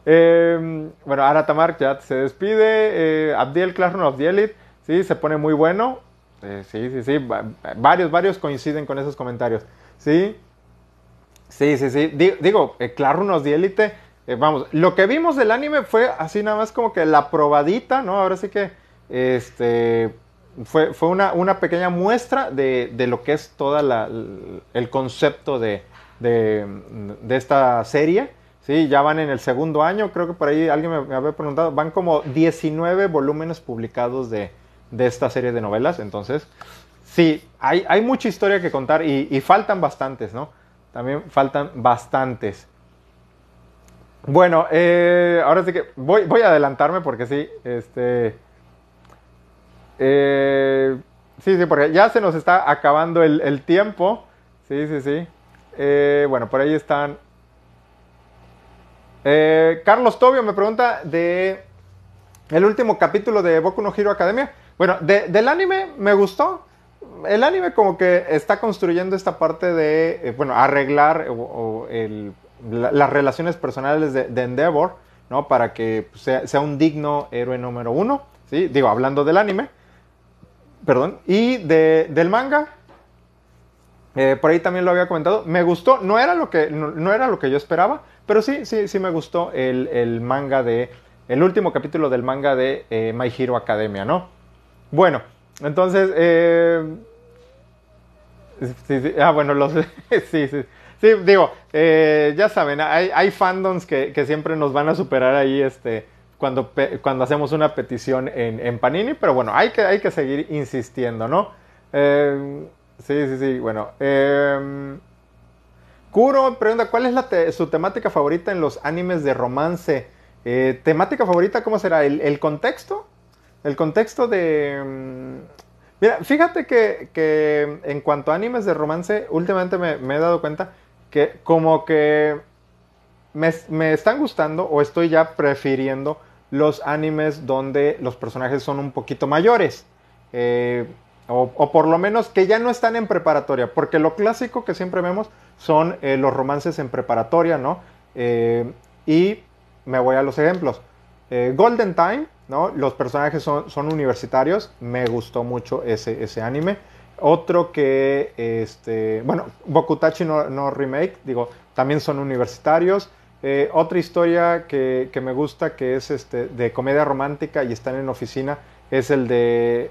Eh, bueno, Aratamar ya se despide. Eh, Abdiel Classroom of the Elite, sí, se pone muy bueno. Eh, sí, sí, sí. Varios, varios coinciden con esos comentarios. Sí, sí, sí, sí. Digo, eh, Classroom of the Elite, eh, vamos, lo que vimos del anime fue así nada más como que la probadita, ¿no? Ahora sí que este, fue, fue una, una, pequeña muestra de, de, lo que es todo el concepto de, de, esta serie. Sí, ya van en el segundo año, creo que por ahí alguien me, había preguntado, van como 19 volúmenes publicados de, de, esta serie de novelas, entonces, sí, hay, hay mucha historia que contar y, faltan bastantes, ¿no? También faltan bastantes. Bueno, eh, ahora sí que voy, voy a adelantarme porque sí, este... Eh, sí, sí, porque ya se nos está acabando el tiempo. Sí, sí, sí. Eh, bueno, por ahí están. Eh, Carlos Tobio me pregunta de el último capítulo de Boku no Hero Academia. Bueno, de, del anime me gustó. El anime como que está construyendo esta parte de, eh, bueno, arreglar las relaciones personales de, de Endeavor, ¿no? Para que sea, sea, un digno héroe número uno, ¿sí? Digo, hablando del anime perdón, y de, del manga, Eh, por ahí también lo había comentado. Me gustó, no era lo que, no, era lo que yo esperaba, pero sí, sí, sí me gustó el, manga de. El último capítulo del manga de eh, My Hero Academia, ¿no? Bueno, entonces. Eh, ah, bueno, los. sí, sí. Sí, digo, ya saben, hay, hay fandoms que, que, siempre nos van a superar ahí este, cuando, cuando hacemos una petición en, en, Panini, pero bueno, hay que, hay que seguir insistiendo, ¿no? Eh, Sí, sí, sí. Bueno. Eh, Kuro pregunta, ¿cuál es su temática favorita en los animes de romance? Eh, ¿Temática favorita cómo será? ¿El, contexto? El contexto de... Mm, mira, fíjate que, en cuanto a animes de romance, últimamente me, he dado cuenta que como que me, están gustando o estoy ya prefiriendo los animes donde los personajes son un poquito mayores. Eh, o, por lo menos que ya no están en preparatoria, porque lo clásico que siempre vemos son eh, los romances en preparatoria, ¿no? Eh, y me voy a los ejemplos. Eh, Golden Time, ¿no? Los personajes son, son universitarios, me gustó mucho ese, ese anime. Otro que, este, bueno, Bokutachi no, no remake, digo, también son universitarios. otra historia que, que, me gusta, que es este, de comedia romántica y están en oficina, es el de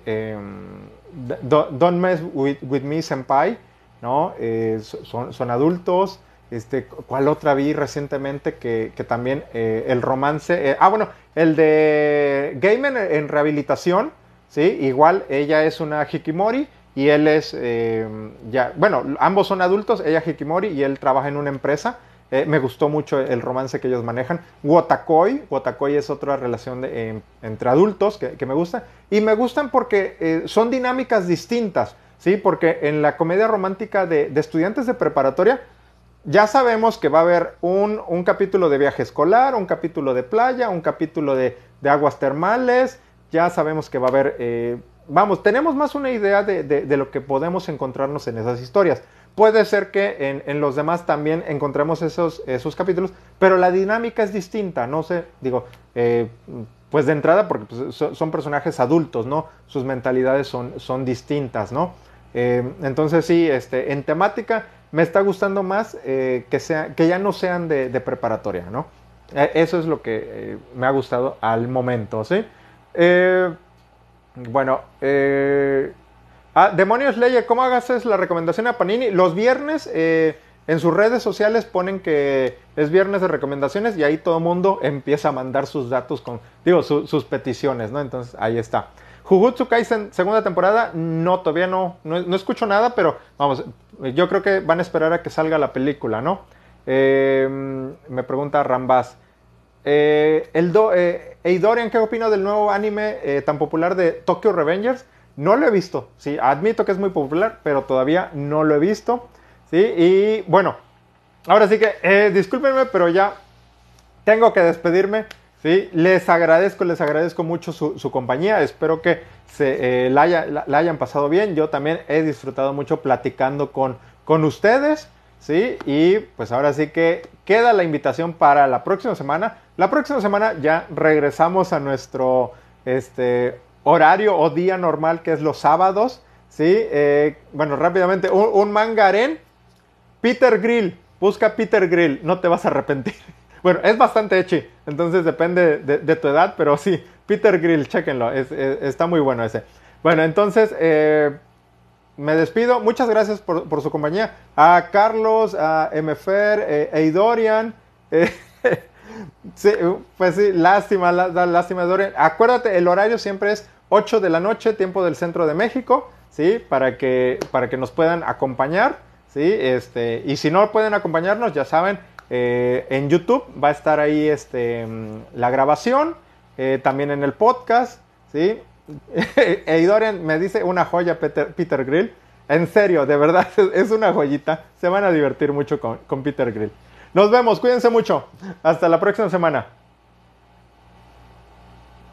Don't Mess With, Me Senpai, ¿no? Eh, son, adultos. Este, ¿Cuál otra vi recientemente que, también eh, el romance? Eh, ah, bueno, el de Gamer en rehabilitación, ¿sí? Igual ella es una Hikimori y él es, ya, bueno, ambos son adultos, ella Hikimori y él trabaja en una empresa. Eh, me gustó mucho el romance que ellos manejan. Wotakoi, Wotakoi es otra relación em, entre adultos que, me gusta. Y me gustan porque eh, son dinámicas distintas, ¿sí? Porque en la comedia romántica de, estudiantes de preparatoria, ya sabemos que va a haber un, capítulo de viaje escolar, un capítulo de playa, un capítulo de, aguas termales, ya sabemos que va a haber... Eh, vamos, tenemos más una idea de lo que podemos encontrarnos en esas historias. Puede ser que en, los demás también encontremos esos, esos capítulos, pero la dinámica es distinta, no sé, digo, eh, pues de entrada porque pues, son personajes adultos, ¿no? Sus mentalidades son, son distintas, ¿no? Eh, entonces sí, este, en temática me está gustando más eh, que, que ya no sean de, preparatoria, ¿no? eso es lo que me ha gustado al momento, ¿sí? bueno, Ah, Demonios Leye, ¿cómo hagas la recomendación a Panini? Los viernes eh, en sus redes sociales ponen que es viernes de recomendaciones y ahí todo el mundo empieza a mandar sus datos con, digo, sus peticiones, ¿no? Entonces ahí está. Jujutsu Kaisen, segunda temporada, no, todavía no, no, escucho nada, pero vamos, yo creo que van a esperar a que salga la película, ¿no? Eh, me pregunta Rambas. Eh, el do, eh, Eidorian, ¿qué opina del nuevo anime tan popular de Tokyo Revengers? No lo he visto, sí, admito que es muy popular, pero todavía no lo he visto, sí, y bueno, ahora sí que, eh, discúlpenme, pero ya tengo que despedirme, sí, les agradezco, les agradezco mucho su, compañía, espero que se, eh, la, hayan pasado bien, yo también he disfrutado mucho platicando con, con ustedes, sí, y pues ahora sí que queda la invitación para la próxima semana, la próxima semana ya regresamos a nuestro, este, horario o día normal que es los sábados. ¿sí? Eh, bueno, rápidamente, un, un. Peter Grill, busca Peter Grill, no te vas a arrepentir. Bueno, es bastante echi, entonces depende de, tu edad, pero sí, Peter Grill, chequenlo, está muy bueno ese. Bueno, entonces eh, me despido, muchas gracias por, su compañía. A Carlos, a Mfer, eh, Eidorian. Sí, pues sí, lástima, lástima, Dorian. Acuérdate, el horario siempre es 8 de la noche, tiempo del centro de México, ¿sí? Para que, para que nos puedan acompañar, ¿sí? Este, y si no pueden acompañarnos, ya saben, eh, en YouTube va a estar ahí este, mm, la grabación, eh, también en el podcast, ¿sí? Eidorian me dice una joya Peter, Peter Grill. En serio, de verdad, es una joyita. Se van a divertir mucho con, con Peter Grill. Nos vemos, cuídense mucho. Hasta la próxima semana.